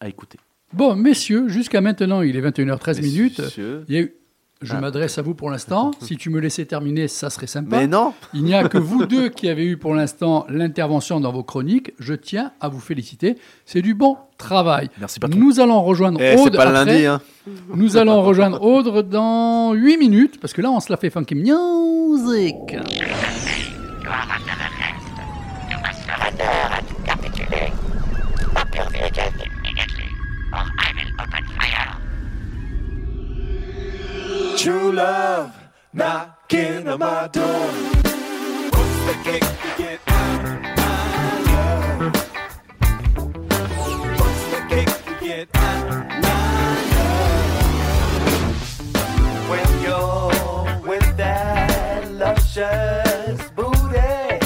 À écouter. Bon, messieurs, jusqu'à maintenant, il est 21h13 minutes. Messieurs. Il y a eu- Je Ah. m'adresse à vous pour l'instant. Si tu me laissais terminer, ça serait sympa. Mais non Il n'y a que vous deux qui avez eu pour l'instant l'intervention dans vos chroniques. Je tiens à vous féliciter. C'est du bon travail. Merci patron. Nous allons rejoindre Eh, c'est Aude pas après. lundi, hein. Nous allons rejoindre Aude dans 8 minutes, parce que là, on se la fait funky music. True love knocking on my door. What's the kick to get out my love? What's the kick to get out my love? When you're with that luscious booty,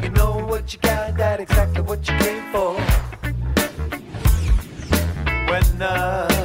you know what you got, that exactly what you came for. When above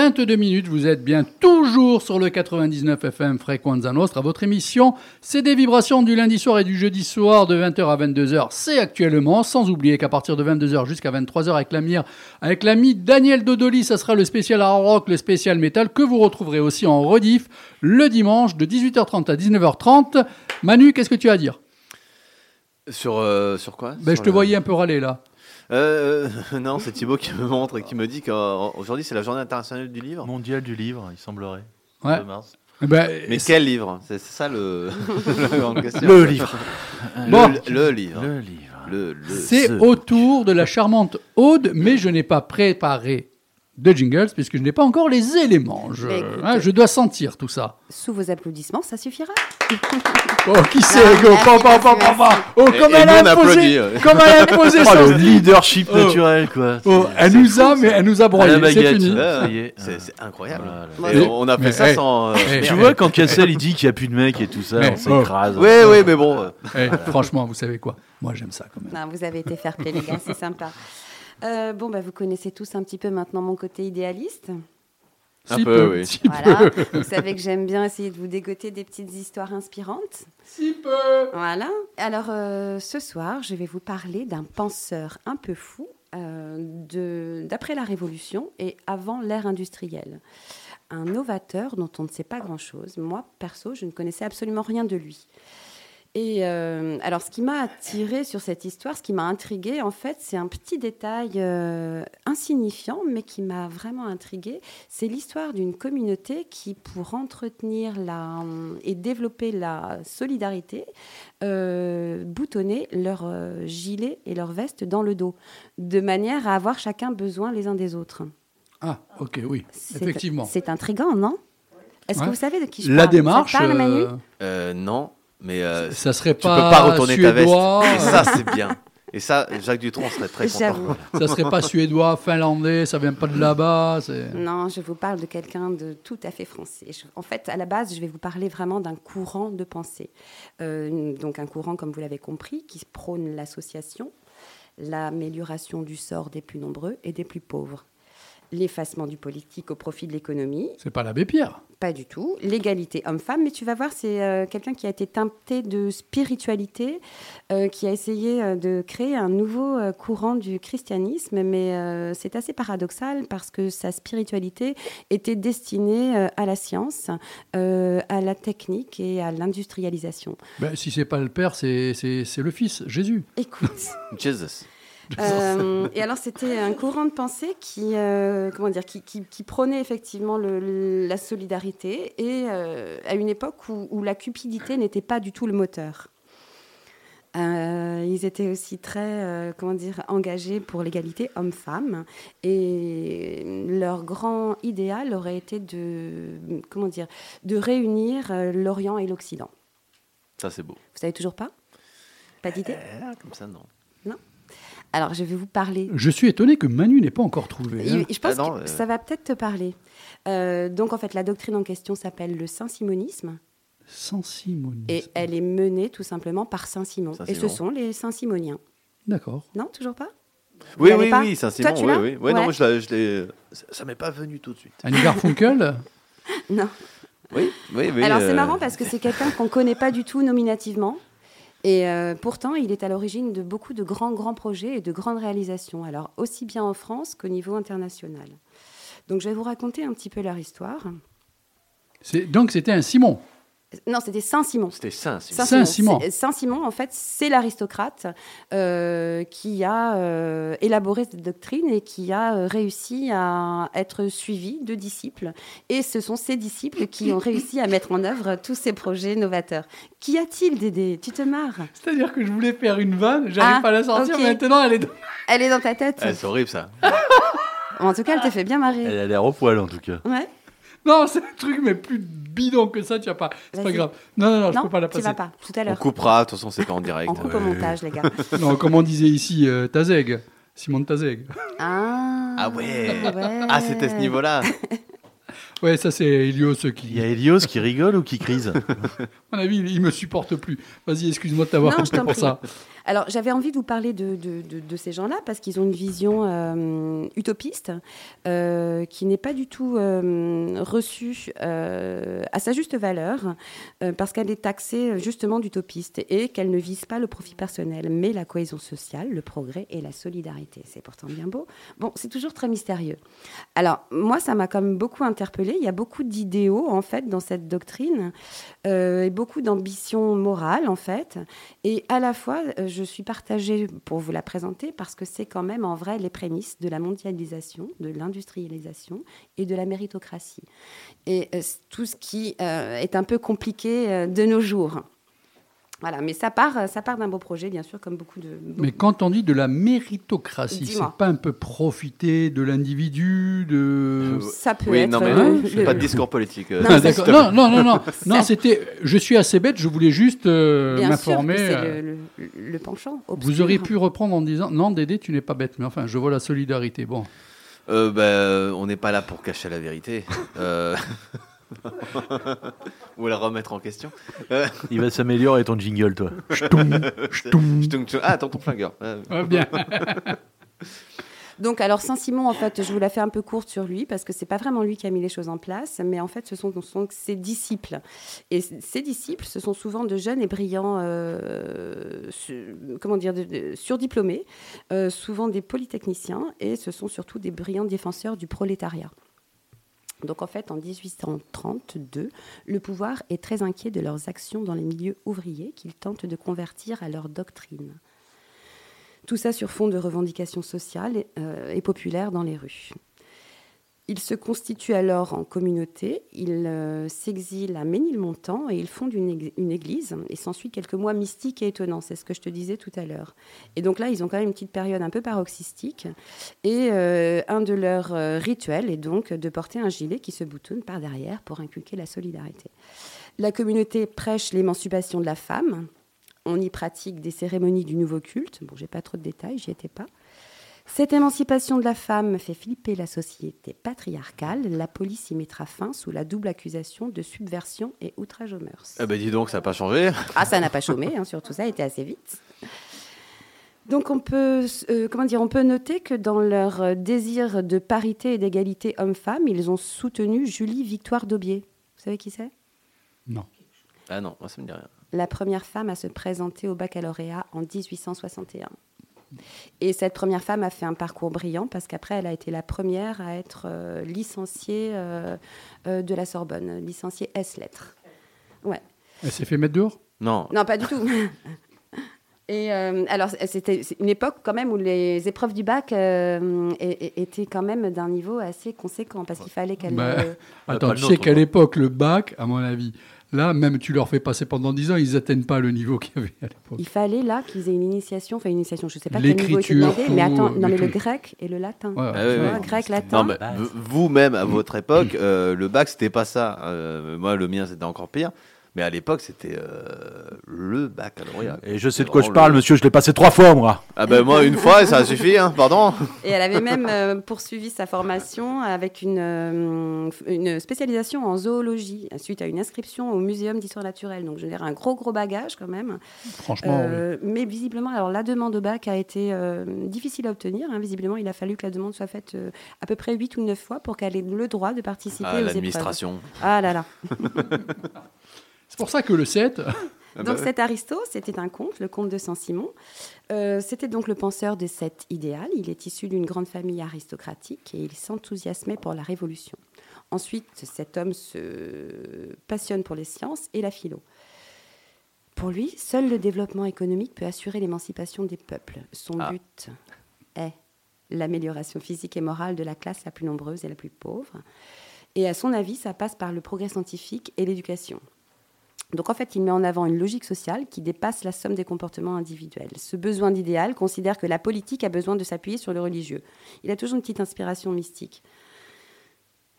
21h22 minutes, vous êtes bien toujours sur le 99 FM Frequenza Nostra. Votre émission, c'est des vibrations du lundi soir et du jeudi soir de 20h à 22h. C'est actuellement, sans oublier qu'à partir de 22h jusqu'à 23h avec l'ami, avec l'ami Daniel Dodoli, ça sera le spécial hard rock, le spécial métal que vous retrouverez aussi en rediff le dimanche de 18h30 à 19h30. Manu, qu'est-ce que tu as à dire? Sur, euh, sur quoi? Ben, Sur Je te le- voyais un peu râler là. Euh, euh, non, c'est Thibaut qui me montre et qui me dit qu'aujourd'hui c'est la journée internationale du livre. Mondial du livre, il semblerait. Ouais. Mars. Eh ben, Mais quel livre? C'est ça le la grande question. Le livre. Le, Bon. le livre. Le livre. Le, le- C'est ce- au tour de la charmante Aude, mais je n'ai pas préparé de jingles puisque je n'ai pas encore les éléments. Je, écoute- hein, je dois sentir tout ça. Sous vos applaudissements, ça suffira. Oh, qui c'est Non, go, merci, pa, pa, pa, merci, pa, pa. Oh, comme et elle a imposé, comme elle a imposé Oh, le leadership Oh. naturel, quoi. Oh, elle nous fou, a, mais elle nous a broyé. C'est fini. Ouais, Ça y est. C'est incroyable. Voilà. Et Mais- on a fait mais, ça hey, sans. euh, hey, Tu vois, quand Cassel il dit qu'il n'y a plus de mecs et tout ça, on s'écrase. Oui, oui, mais bon. euh, Eh, franchement, vous savez quoi? Moi, j'aime ça quand même. Vous avez été fair play, les gars, c'est sympa. Euh, bon, bah, vous connaissez tous un petit peu maintenant mon côté idéaliste. Un Si peu, oui. si Voilà. peu. vous savez que j'aime bien essayer de vous dégoter des petites histoires inspirantes. Si peu. Voilà. Alors, euh, ce soir, je vais vous parler d'un penseur un peu fou euh, de- d'après la Révolution et avant l'ère industrielle. Un novateur dont on ne sait pas grand-chose. Moi, perso, je ne connaissais absolument rien de lui. Et euh, alors, ce qui m'a attiré sur cette histoire, ce qui m'a intrigué, en fait, c'est un petit détail euh, insignifiant, mais qui m'a vraiment intrigué. C'est l'histoire d'une communauté qui, pour entretenir la, et développer la solidarité, euh, boutonnait leur euh, gilet et leur veste dans le dos, de manière à avoir chacun besoin les uns des autres. Ah, ok, oui, C'est- effectivement. C'est intriguant, non? Est-ce Ouais. que vous savez de qui je La parle? Démarche, Ça te parle, Manu non, mais euh, ça serait tu peux pas, pas retourner ta veste. suédois. Et ça, c'est bien. Et ça, Jacques Dutronc serait très content. Ça serait pas suédois, finlandais, ça vient pas de là-bas. Non, je vous parle de quelqu'un de tout à fait français. Je- en fait, à la base, je vais vous parler vraiment d'un courant de pensée. Euh, donc un courant, comme vous l'avez compris, qui prône l'association, l'amélioration du sort des plus nombreux et des plus pauvres, l'effacement du politique au profit de l'économie, C'est pas l'abbé Pierre. pas du tout, l'égalité homme-femme, mais tu vas voir, c'est euh, quelqu'un qui a été teinté de spiritualité, euh, qui a essayé euh, de créer un nouveau euh, courant du christianisme, mais euh, c'est assez paradoxal parce que sa spiritualité était destinée euh, à la science, euh, à la technique et à l'industrialisation. Ben, si c'est pas le père, c'est c'est- c'est le fils, Jésus. Écoute. Jesus. Euh, et alors, c'était un courant de pensée qui, euh, comment dire, qui, qui- qui prônait effectivement le- la solidarité et euh, à une époque où, où la cupidité n'était pas du tout le moteur. Ils étaient aussi très, comment dire, engagés pour l'égalité homme-femme et leur grand idéal aurait été de, comment dire, de réunir l'Orient et l'Occident. Ça, c'est beau. Vous savez toujours pas? Pas d'idée? Ah, comme ça, non. Alors, je vais vous parler Je suis étonné que Manu n'ait pas encore trouvé. hein. Je pense Ah non, que euh. ça va peut-être te parler. Euh, donc, en fait, la doctrine en question s'appelle le Saint-Simonisme Saint-Simon. et elle est menée tout simplement par Saint-Simon. Et ce sont les Saint-Simoniens. D'accord. Non, toujours pas? Oui, oui, pas? oui, Toi, Saint-Simon, tu oui, l'as? oui. Ouais, non, moi, je l'ai- je l'ai- ça- Ça m'est pas venu tout de suite. Annie Garfunkel? Non. Oui, oui, oui. Alors, c'est euh, marrant parce que c'est quelqu'un qu'on ne connaît pas du tout nominativement. Et euh, pourtant, il est à l'origine de beaucoup de grands, grands projets et de grandes réalisations. Alors, aussi bien en France qu'au niveau international. Donc, je vais vous raconter un petit peu leur histoire. Donc c'était un Simon. Non, c'était Saint-Simon. C'était Saint-Simon. Saint-Simon. C'est- Saint-Simon, en fait, c'est l'aristocrate euh, qui a euh, élaboré cette doctrine et qui a euh, réussi à être suivi de disciples. Et ce sont ces disciples qui ont réussi à mettre en œuvre tous ces projets novateurs. Qu'y a-t-il, Dédé? Tu te marres? C'est-à-dire que je voulais faire une vanne, j'arrive Ah, pas à la sortir, maintenant elle est dans... Elle est dans ta tête Ah, c'est horrible, ça. En tout cas, elle te fait bien marrer. Elle a l'air au poil en tout cas. Ouais. Non, c'est un truc mais plus bidon que ça, tu vas pas. C'est pas grave. Non, non, non, je non, peux pas la tu passer. vas pas, tout à On l'heure. coupera, de toute façon, c'est pas en direct. On coupe au montage, les gars. Non, comme on disait ici, euh, Tazeg. Simon de Tazeg. Ah, Ah ouais. ouais. Ah, c'était ce niveau-là. Ouais, ça c'est Elios Il qui. y a Elios qui rigole ou qui crise? À mon avis, il, il me supporte plus. Vas-y, excuse-moi de t'avoir coupé pour prie. ça. Alors, j'avais envie de vous parler de, de- ces gens-là parce qu'ils ont une vision euh, utopiste euh, qui n'est pas du tout euh, reçue à sa juste valeur parce qu'elle est taxée justement d'utopiste et qu'elle ne vise pas le profit personnel, mais la cohésion sociale, le progrès et la solidarité. C'est pourtant bien beau. Bon, c'est toujours très mystérieux. Alors, moi, ça m'a quand même beaucoup interpellée. Il y a beaucoup d'idéaux, en fait, dans cette doctrine et beaucoup d'ambition morale, en fait. Et à la fois, euh, je suis partagée pour vous la présenter parce que c'est quand même en vrai les prémices de la mondialisation, de l'industrialisation et de la méritocratie. Et euh, tout ce qui euh, est un peu compliqué euh, de nos jours. Voilà, mais ça part, ça part d'un beau projet, bien sûr, comme beaucoup de. Mais quand on dit de la méritocratie, Dis-moi. c'est pas un peu profiter de l'individu, de. Ça peut Oui, être. non, mais euh, je fais le- pas de discours politique. euh, Non, Ah, d'accord. Non, non, non, non, non, c'était. Je suis assez bête. Je voulais juste euh, Bien sûr que m'informer. c'est euh, le, le- le penchant. Vous auriez pu reprendre en disant non, Dédé, tu n'es pas bête. Mais enfin, je vois la solidarité. Bon, Euh, ben, on n'est pas là pour cacher la vérité. Euh, Ou la remettre en question. Il va s'améliorer ton jingle, toi. Ah, tonton flingueur. Euh, Ah, bien. Donc, alors Saint-Simon, en fait, je vous la fais un peu courte sur lui parce que c'est pas vraiment lui qui a mis les choses en place, mais en fait, ce sont, ce sont ses disciples. Et ces disciples, ce sont souvent de jeunes et brillants, euh, su- comment dire, de- de- surdiplômés, euh, souvent des polytechniciens, et ce sont surtout des brillants défenseurs du prolétariat. Donc en fait, en 1832, le pouvoir est très inquiet de leurs actions dans les milieux ouvriers qu'ils tentent de convertir à leur doctrine. Tout ça sur fond de revendications sociales et, euh, et populaires dans les rues. Ils se constituent alors en communauté, ils euh, s'exilent à Ménilmontant et ils fondent une, ég- une église. Et s'ensuit quelques mois mystiques et étonnants, c'est ce que je te disais tout à l'heure. Et donc là, ils ont quand même une petite période un peu paroxystique. Et euh, un de leurs euh, rituels est donc de porter un gilet qui se boutonne par derrière pour inculquer la solidarité. La communauté prêche l'émancipation de la femme, On y pratique des cérémonies du nouveau culte. Bon, j'ai pas trop de détails, j'y étais pas. Cette émancipation de la femme fait flipper la société patriarcale. La police y mettra fin sous la double accusation de subversion et outrage aux mœurs. Eh ben dis donc, ça n'a pas changé. Ah, ça n'a pas chômé, hein, surtout ça a été assez vite. Donc on peut, euh, comment dire, on peut noter que dans leur désir de parité et d'égalité homme-femme, ils ont soutenu Julie Victoire d'Aubier. Vous savez qui c'est? Non. Ah non, moi ça me dit rien. La première femme à se présenter au baccalauréat en 1861. Et cette première femme a fait un parcours brillant parce qu'après, elle a été la première à être euh, licenciée euh, euh, de la Sorbonne, licenciée S-lettres. Ouais. Elle s'est fait mettre dehors? Non. Non, pas du tout. Et euh, alors, c'était une époque quand même où les épreuves du bac euh, étaient quand même d'un niveau assez conséquent parce qu'il fallait qu'elles. Bah, euh, Attends, tu sais qu'à l'époque, le bac, à mon avis, là, même tu leur fais passer pendant 10 ans, ils n'atteignent pas le niveau qu'il y avait à l'époque. il fallait là qu'ils aient une initiation, enfin une initiation, je ne sais pas quel niveau était L'écriture, demandé, mais attends, euh, non mais le grec et le latin. Ouais. Ah oui, vois, oui. grec, latin. Non, vous-même, à votre époque, euh, le bac, c'était pas ça. Euh, moi, le mien, c'était encore pire. Mais à l'époque, c'était euh, le baccalauréat. Et je sais de quoi je parle, le- monsieur, je l'ai passé trois fois, moi. Ah ben moi, une fois, ça a suffi, hein, pardon. Et elle avait même euh, poursuivi sa formation avec une, euh, une spécialisation en zoologie suite à une inscription au Muséum d'histoire naturelle. Donc je veux dire un gros gros bagage quand même. Franchement, Euh, Mais visiblement, alors la demande au bac a été euh, difficile à obtenir. hein. Visiblement, il a fallu que la demande soit faite euh, à peu près 8 ou 9 fois pour qu'elle ait le droit de participer Ah, aux épreuves. l'administration. Ah là là. c'est pour ça que le 7, Ah bah Donc ouais. cet Aristo, c'était un conte, le conte de Saint-Simon. Euh, c'était donc le penseur de cet idéal. Il est issu d'une grande famille aristocratique et il s'enthousiasmait pour la Révolution. Ensuite, cet homme se passionne pour les sciences et la philo. Pour lui, seul le développement économique peut assurer l'émancipation des peuples. Son Ah. but est l'amélioration physique et morale de la classe la plus nombreuse et la plus pauvre. Et à son avis, ça passe par le progrès scientifique et l'éducation. Donc en fait, il met en avant une logique sociale qui dépasse la somme des comportements individuels. Ce besoin d'idéal considère que la politique a besoin de s'appuyer sur le religieux. Il a toujours une petite inspiration mystique.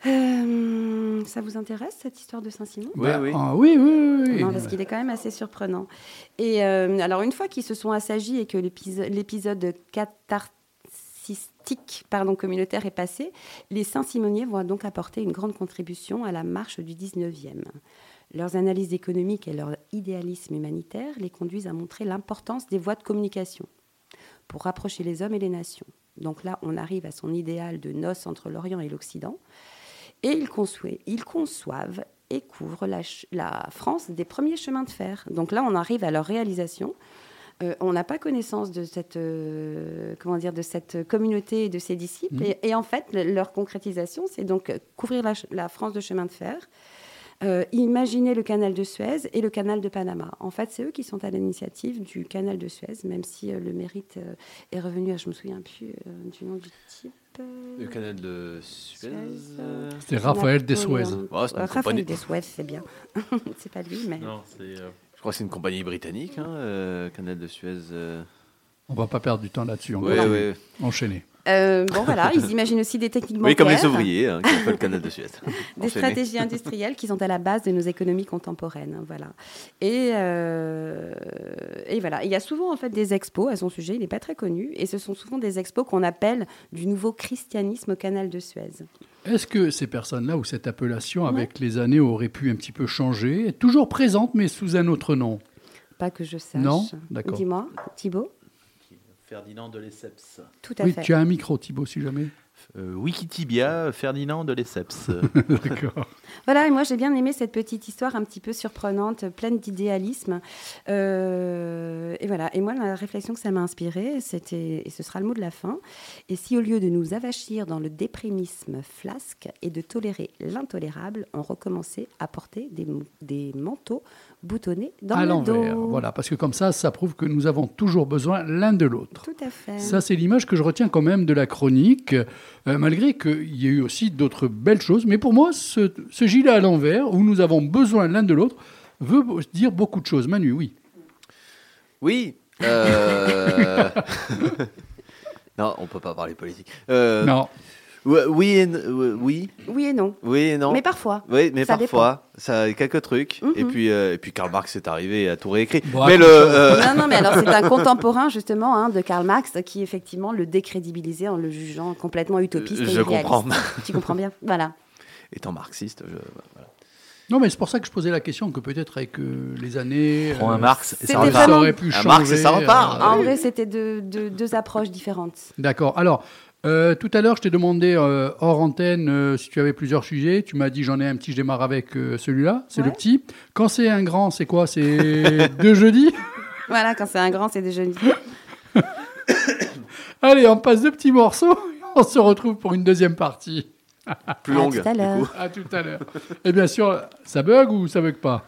Euh, ça vous intéresse cette histoire de Saint-Simon Oui, oui. ah, oui, oui, oui. non, parce qu'il est quand même assez surprenant. Et euh, alors, une fois qu'ils se sont assagis et que l'épiso- l'épisode catharsistique pardon, communautaire est passé, les Saint-Simoniers vont donc apporter une grande contribution à la marche du 19e. Leurs analyses économiques et leur idéalisme humanitaire les conduisent à montrer l'importance des voies de communication pour rapprocher les hommes et les nations. Donc là, on arrive à son idéal de noces entre l'Orient et l'Occident. Et ils, conçoivent- ils conçoivent et couvrent la, France des premiers chemins de fer. Donc là, on arrive à leur réalisation. Euh, on n'a pas connaissance de cette, euh, comment dire, de cette communauté et de ses disciples. Et, et en fait, le- leur concrétisation, c'est donc euh, couvrir la, France de chemin de fer, euh, imaginer le canal de Suez et le canal de Panama. En fait, c'est eux qui sont à l'initiative du canal de Suez, même si euh, le mérite euh, est revenu, à- je me souviens plus euh, du nom du type. Le canal de Suez. Suez, C'était Raphaël. Oh, c'est une Euh, Raphaël compagnie. Dessuez, c'est bien. c'est pas lui, mais. Non, c'est. euh, Je crois que c'est une compagnie britannique, hein, euh, canal de Suez. euh. On va pas perdre du temps là-dessus. On Ouais, va ouais. enchaîner. Euh, bon, voilà, ils imaginent aussi des techniques Oui, comme les bancaires, ouvriers hein, qui ont fait le canal de Suez. des stratégies industrielles qui sont à la base de nos économies contemporaines. hein, Voilà. Et, euh, et voilà, il y a souvent en fait des expos à son sujet, il n'est pas très connu, et ce sont souvent des expos qu'on appelle du nouveau christianisme au canal de Suez. Est-ce que ces personnes-là ou cette appellation, avec les années, aurait pu un petit peu changer Est toujours présente, mais sous un autre nom? Pas que je sache. Non? D'accord. Dis-moi, Thibaut? Ferdinand de Lesseps. Tout à Oui, fait. tu as un micro, Thibaut, si jamais. Euh, Wikitibia, Ferdinand de Lesseps. D'accord. Voilà, et moi j'ai bien aimé cette petite histoire un petit peu surprenante, pleine d'idéalisme. Euh, et voilà, et moi la réflexion que ça m'a inspirée, c'était, et ce sera le mot de la fin, et si au lieu de nous avachir dans le déprimisme flasque et de tolérer l'intolérable, on recommençait à porter des, manteaux boutonnés dans à le l'envers. dos. Voilà, parce que comme ça, ça prouve que nous avons toujours besoin l'un de l'autre. Tout à fait. Ça, c'est l'image que je retiens quand même de la chronique, euh, malgré qu'il y ait eu aussi d'autres belles choses. Mais pour moi, ce, ce gilet à l'envers, où nous avons besoin l'un de l'autre, veut dire beaucoup de choses. Manu, oui. Oui. euh, non, on peut pas parler politique. Euh, non. Oui et, oui. Oui et non. Oui et non. Mais parfois. Oui, mais parfois. Dépend. Ça a quelques trucs. Et mhm. puis, euh, et puis Karl Marx est arrivé à tout réécrit. Mais le. Euh, non, non, mais alors c'est un contemporain justement hein, de Karl Marx qui effectivement le décrédibilisait en le jugeant complètement utopiste. Euh, je comprends. tu comprends bien. Voilà. Étant marxiste, Non, mais c'est pour ça que je posais la question que peut-être avec les années. Prends un Marx, et ça, repart. aurait pu changer. Un Marx et ça repart. Ah, en vrai, c'était deux approches différentes. D'accord. Alors, euh, tout à l'heure, je t'ai demandé euh, hors antenne euh, si tu avais plusieurs sujets. Tu m'as dit j'en ai un petit, je démarre avec celui-là. C'est le petit. Quand c'est un grand, c'est quoi? C'est deux jeudis? Voilà, quand c'est un grand, c'est deux jeudis. Allez, on passe deux petits morceaux. On se retrouve pour une deuxième partie. Plus longue. À tout à l'heure. Et eh bien sûr, ça bug ou ça bug pas?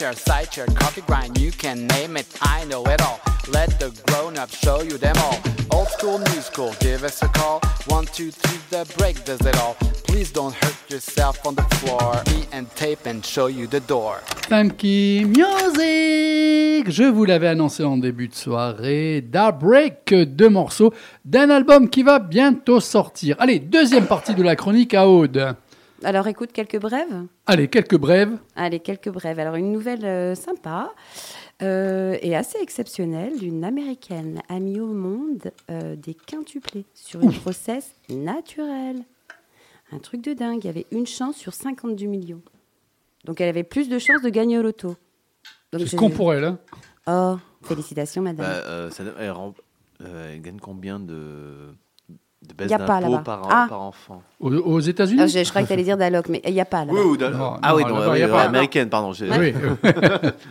Chair, side chair, coffee grind, you can name it, I know it all. Let the grown up show you them all. Old school, new school, give us a call. One, two, three, the break does it all. Please don't hurt yourself on the floor. Me and tape and show you the door. Funky Music Je vous l'avais annoncé en début de soirée. Da Break, deux morceaux d'un album qui va bientôt sortir. Allez, deuxième partie de la chronique à Aude. Alors écoute, quelques brèves? Allez, quelques brèves. Allez, quelques brèves. Alors, une nouvelle euh, sympa euh, et assez exceptionnelle d'une américaine amie au monde euh, des quintuplés sur une grossesse naturelle. Un truc de dingue. Il y avait une chance sur 52 millions. Donc, elle avait plus de chances de gagner au loto. C'est ce qu'on pour elle. Hein. Oh, félicitations, madame. Bah, euh, ça, elle, rem- euh, elle gagne combien de, de baisse Y a pas d'impôts là-bas. par, Ah. par enfant Aux, aux États-Unis Ah, je, je croyais que tu allais dire d'alloc, mais il n'y a pas là. Oui, ou Non, Ah non, oui, non, oui, euh, américaine, pardon. Oui.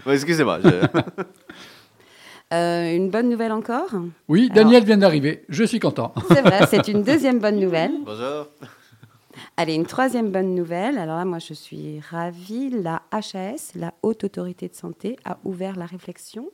Excusez-moi. je- Euh, une bonne nouvelle encore? Oui, Daniel vient d'arriver. Je suis content. C'est vrai, c'est une deuxième bonne nouvelle. Bonjour. Allez, une troisième bonne nouvelle. Alors là, moi, je suis ravie. La HAS, la Haute Autorité de Santé, a ouvert la réflexion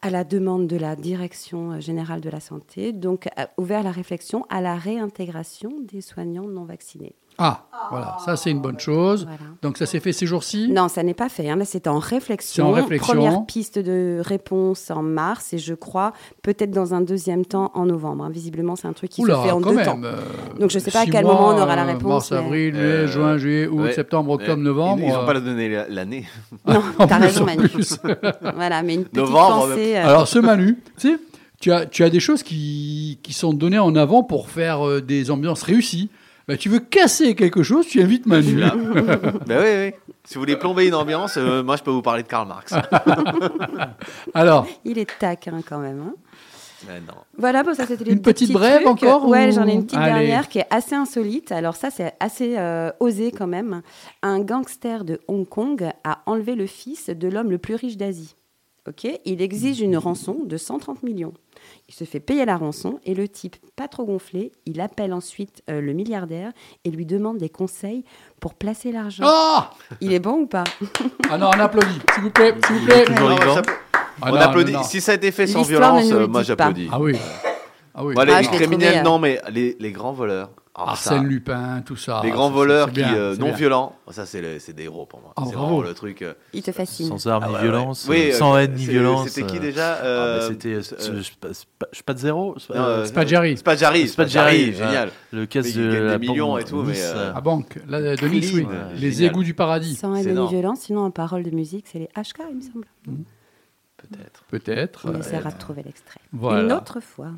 à la demande de la Direction euh, générale de la santé, donc a ouvert la réflexion à la réintégration des soignants non vaccinés. Ah, voilà, ça c'est une bonne chose. Voilà. Donc ça s'est fait ces jours-ci? Non, ça n'est pas fait. hein. Là, c'est en réflexion. C'est en réflexion. Première piste de réponse en mars et je crois peut-être dans un deuxième temps en novembre. hein. Visiblement, c'est un truc qui Oula, se fait en quand deux même, temps. euh, Donc, je ne sais pas à quel mois, moment on aura la euh, réponse. Mars, mais- avril, mai, Euh, juin, juillet, août, ouais. septembre, octobre, Euh, novembre. Ils n'ont pas donné la- l'année. Non, En t'as plus, raison, Manu. voilà, mais une petite Novembre, pensée. euh, Alors ce Manu, tu sais, tu as, tu as des choses qui, qui sont données en avant pour faire euh, des ambiances réussies. Bah, tu veux casser quelque chose, tu invites Manu. là. ben oui, oui. Si vous voulez plomber une ambiance, euh, moi je peux vous parler de Karl Marx. Alors, Il est taquin quand même. hein. Ben non. Voilà, bon, ça c'était Une petite brève trucs. encore, Ouais, ou- j'en ai une petite Allez. dernière qui est assez insolite. Alors ça, c'est assez euh, osé quand même. Un gangster de Hong Kong a enlevé le fils de l'homme le plus riche d'Asie. Ok, il exige une rançon de 130 millions. Il se fait payer la rançon et le type, pas trop gonflé, il appelle ensuite euh, le milliardaire et lui demande des conseils pour placer l'argent. Ah il est bon ou pas? Ah non, on applaudit, s'il vous plaît, s'il vous plaît. Ah on non, applaudit. non, non. Si ça a été fait sans violence, euh, moi j'applaudis. Ah oui. Ah oui. Moi, les, Ah, les criminels, trouvé, euh, non, mais les, les grands voleurs. Ah, ça, Arsène Lupin, tout ça. les grands voleurs qui, bien, euh, non bien. violents, ça c'est des héros pour moi. Ah, c'est vraiment le truc. euh, Il te fascine. Sans armes Ah ni ouais, violence, ouais. Oui, euh, sans euh, haine ni c'est- violence. C'était qui déjà ah, C'était Sp- Sp- Spadzero Spadjari. Spadjari, Spadjari, Spadjari, génial. Le casse de la des millions banque et tout, mais, À banque, là, de Nice, oui. Les égouts du paradis. Sans haine ni violence, sinon en parole de musique, c'est les HK, il me semble. Peut-être. Peut-être. On essaiera de trouver l'extrait. voilà. Une autre fois.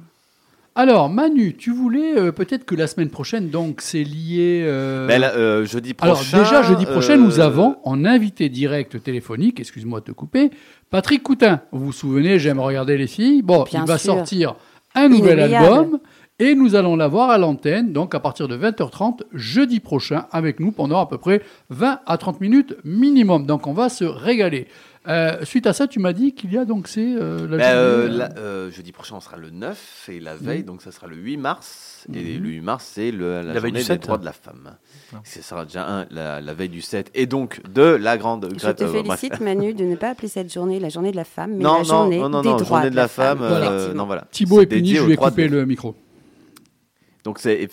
Alors, Manu, tu voulais euh, peut-être que la semaine prochaine, donc c'est lié. euh, Ben là, euh, jeudi Alors prochain. déjà, jeudi prochain, euh, nous avons en invité direct téléphonique, excuse-moi de te couper, Patrick Coutin. Vous vous souvenez, j'aime regarder les filles. Bon, Bien il va sûr. sortir un nouvel album et nous allons l'avoir à l'antenne, donc à partir de 20h30 jeudi prochain avec nous pendant à peu près 20 à 30 minutes minimum. Donc on va se régaler. Euh, suite à ça, tu m'as dit qu'il y a donc c'est euh, la Ben, euh, la- jeudi prochain, on sera le 9 et la veille, Mhm. donc ça sera le 8 mars. Et Mhm. le 8 mars, c'est le- la, La veille journée du des 7. droits de la femme. Ce sera déjà un, la, la veille du 7 et donc de la grande Je te bref. félicite, Manu, de ne pas appeler cette journée la journée de la femme, mais Non, la non, journée non, non, des non, droits journée de la femme. euh, effectivement. non, voilà. Thibaut je de coupé la- le micro. Donc c'est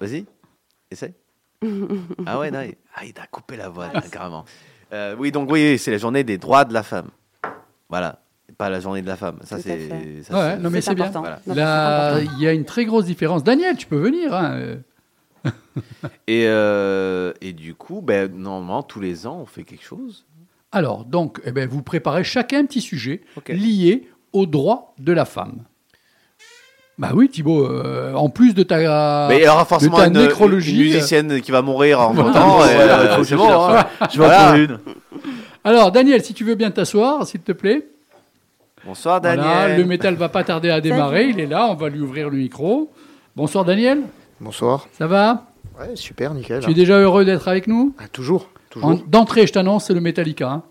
vas-y, essaye. ah ouais, non, il, ah, il t'a coupé la voix là, carrément. Euh, oui, donc oui, c'est la journée des droits de la femme. Voilà, pas la journée de la femme. Ça c'est. ça, Ouais, c'est- non mais C'est c'est bien. important. Voilà. Non, Là, c'est important. il y a une très grosse différence. Daniel, tu peux venir. hein, euh. Et, euh, et du coup, ben, normalement, tous les ans, on fait quelque chose. Alors, donc, eh ben, vous préparez chacun un petit sujet Ok. lié aux droits de la femme. Bah oui, Thibaut, euh, en plus de ta, Mais il y aura forcément ta une, nécrologie, une musicienne qui va mourir en temps. et, Voilà, euh, c'est bon. je hein. Je vais en Voilà. trouver une. Alors, Daniel, si tu veux bien t'asseoir, s'il te plaît. Bonsoir Daniel. Voilà, le métal va pas tarder à démarrer. Il est là, on va lui ouvrir le micro. Bonsoir, Daniel. Bonsoir. Ça va? Ouais, super, nickel. Tu es déjà heureux d'être avec nous? Ah, toujours, toujours. En- D'entrée, je t'annonce, c'est le Metallica. hein.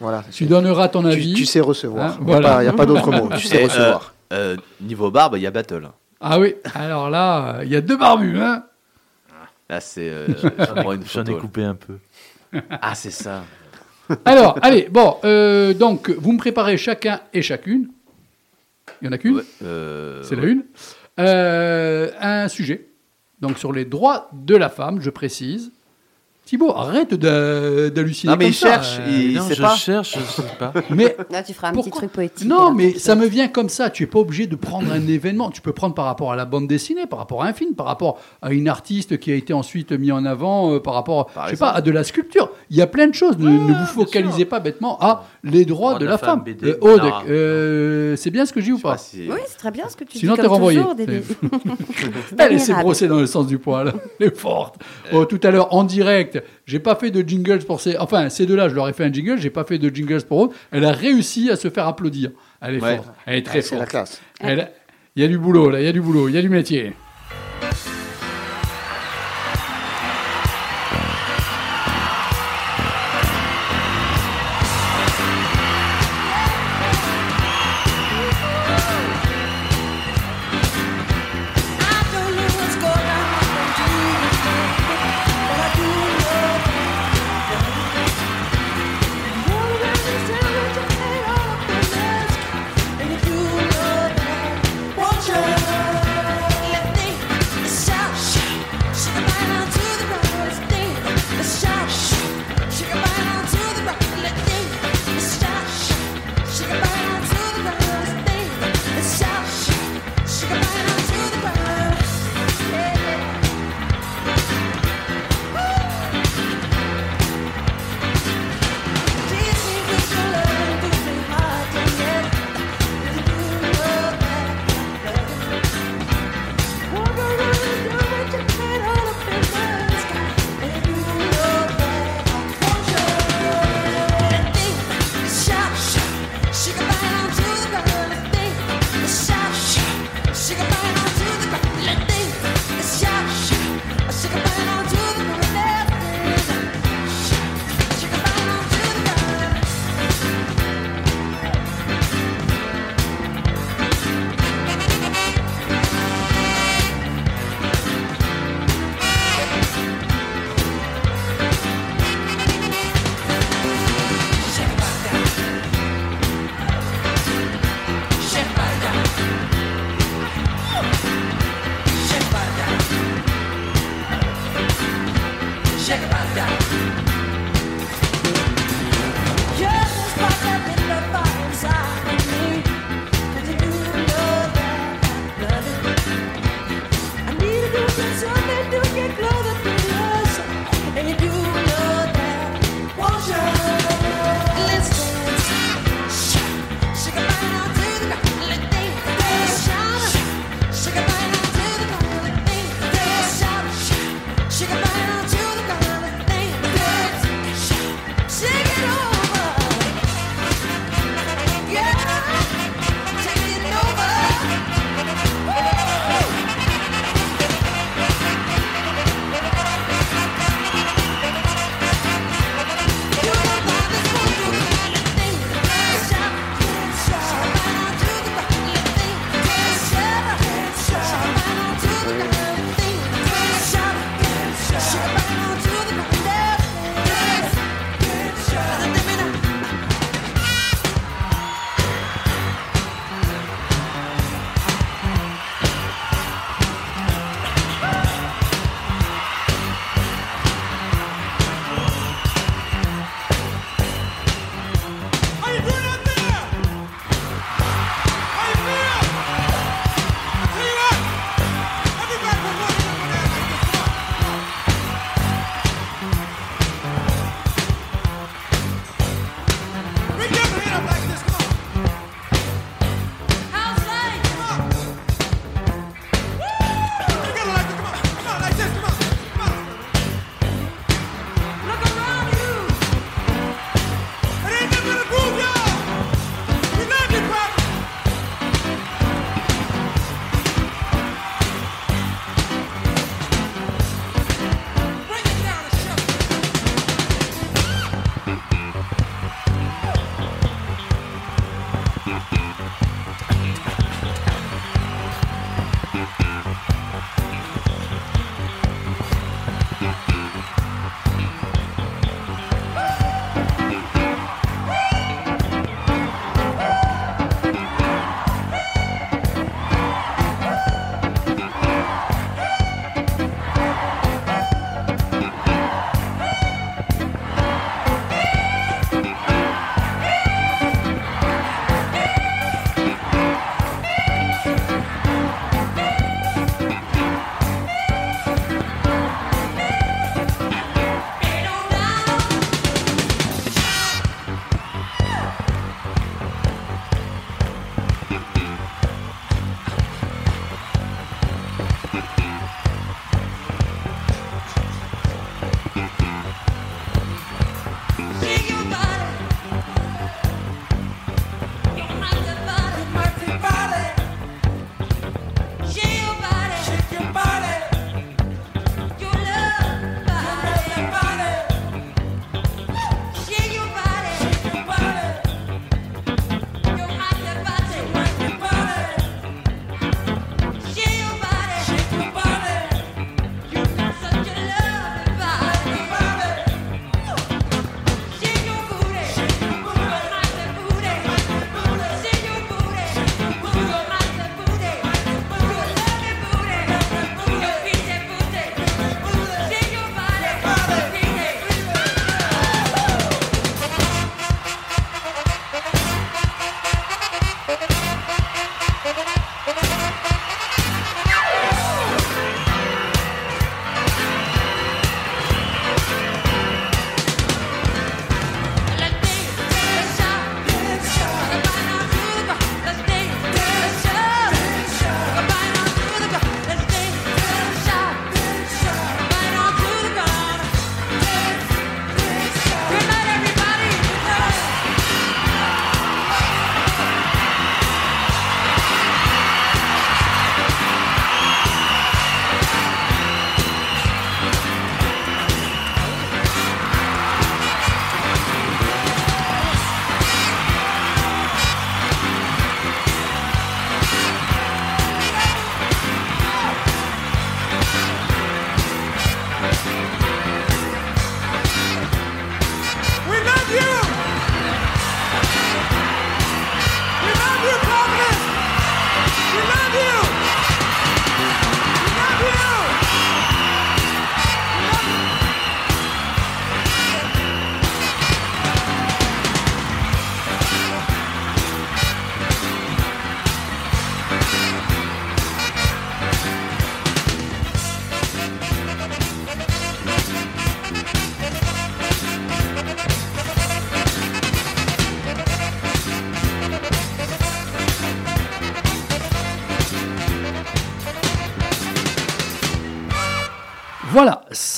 Voilà. Tu donneras ton avis. tu sais recevoir. Hein, Il n'y a voilà. pas, y a pas d'autre mot. Tu sais euh, recevoir. Euh, niveau barbe, il y a battle. Ah oui, alors là, euh, il y a deux barbus. Hein Là, c'est. euh, J'en je prends une j'en ai photo, là. coupé un peu. Ah, c'est ça. Alors, allez, bon, euh, donc, vous me préparez chacun et chacune. Il y en a qu'une Euh, C'est la une. Euh, un sujet. Donc, sur les droits de la femme, je précise. Thibaut, arrête d'halluciner. Non, mais comme il ça. cherche, il Non, sait je pas. cherche, je sais pas. Mais Là, tu feras un Pourquoi petit truc poétique. non, mais ça me vient comme ça. Tu es pas obligé de prendre un événement. Tu peux prendre par rapport à la bande dessinée, par rapport à un film, par rapport à une artiste qui a été ensuite mis en avant, euh, par rapport, Par je sais pas, à de la sculpture. Il y a plein de choses. Ne, ne vous focalisez pas bêtement à les droits de la, femme. Euh, euh, c'est bien ce que je dis ou pas pas si- Oui, c'est très bien ce que tu Sinon, dis. t'es comme renvoyé. Elle s'est brossée dans le sens du poil. Elle est forte. Oh, tout à l'heure, en direct, j'ai pas fait de jingles pour ces. Enfin, ces deux-là, je leur ai fait un jingle. J'ai pas fait de jingles pour eux. Elle a réussi à se faire applaudir. Elle est Ouais. forte. Elle est très Ah, C'est la forte. classe. Elle- Il y a du boulot, là. Il y a du boulot. Il y a du métier.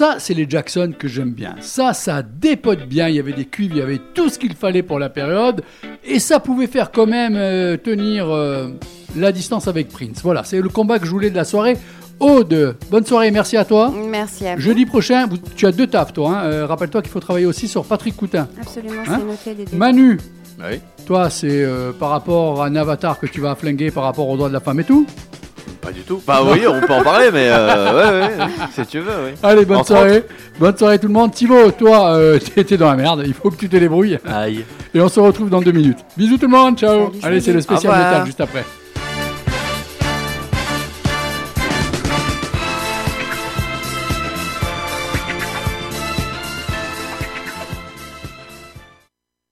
Ça c'est les Jackson que j'aime bien. Ça, ça dépote bien. Il y avait des cuivres, il y avait tout ce qu'il fallait pour la période. Et ça pouvait faire quand même euh, tenir euh, la distance avec Prince. Voilà, c'est le combat que je voulais de la soirée. Aude, bonne soirée, merci à toi. Merci à vous. Jeudi prochain, vous- tu as deux tafs, toi. hein. Euh, Rappelle-toi qu'il faut travailler aussi sur Patrick Coutin. Absolument, Hein c'est noté les deux. Manu, Oui. toi, c'est euh, par rapport à un avatar que tu vas flinguer par rapport aux droits de la femme et tout. Pas du tout. Bah oui, on peut en parler, mais euh, ouais, ouais, ouais, si tu veux, oui. Allez, bonne Entre soirée. Bonne soirée tout le monde. Thibaut, toi, euh, t'es dans la merde. Il faut que tu te débrouilles. Aïe. Et on se retrouve dans deux minutes. Bisous tout le monde. Ciao. Salut, Allez, c'est le spécial métal juste après.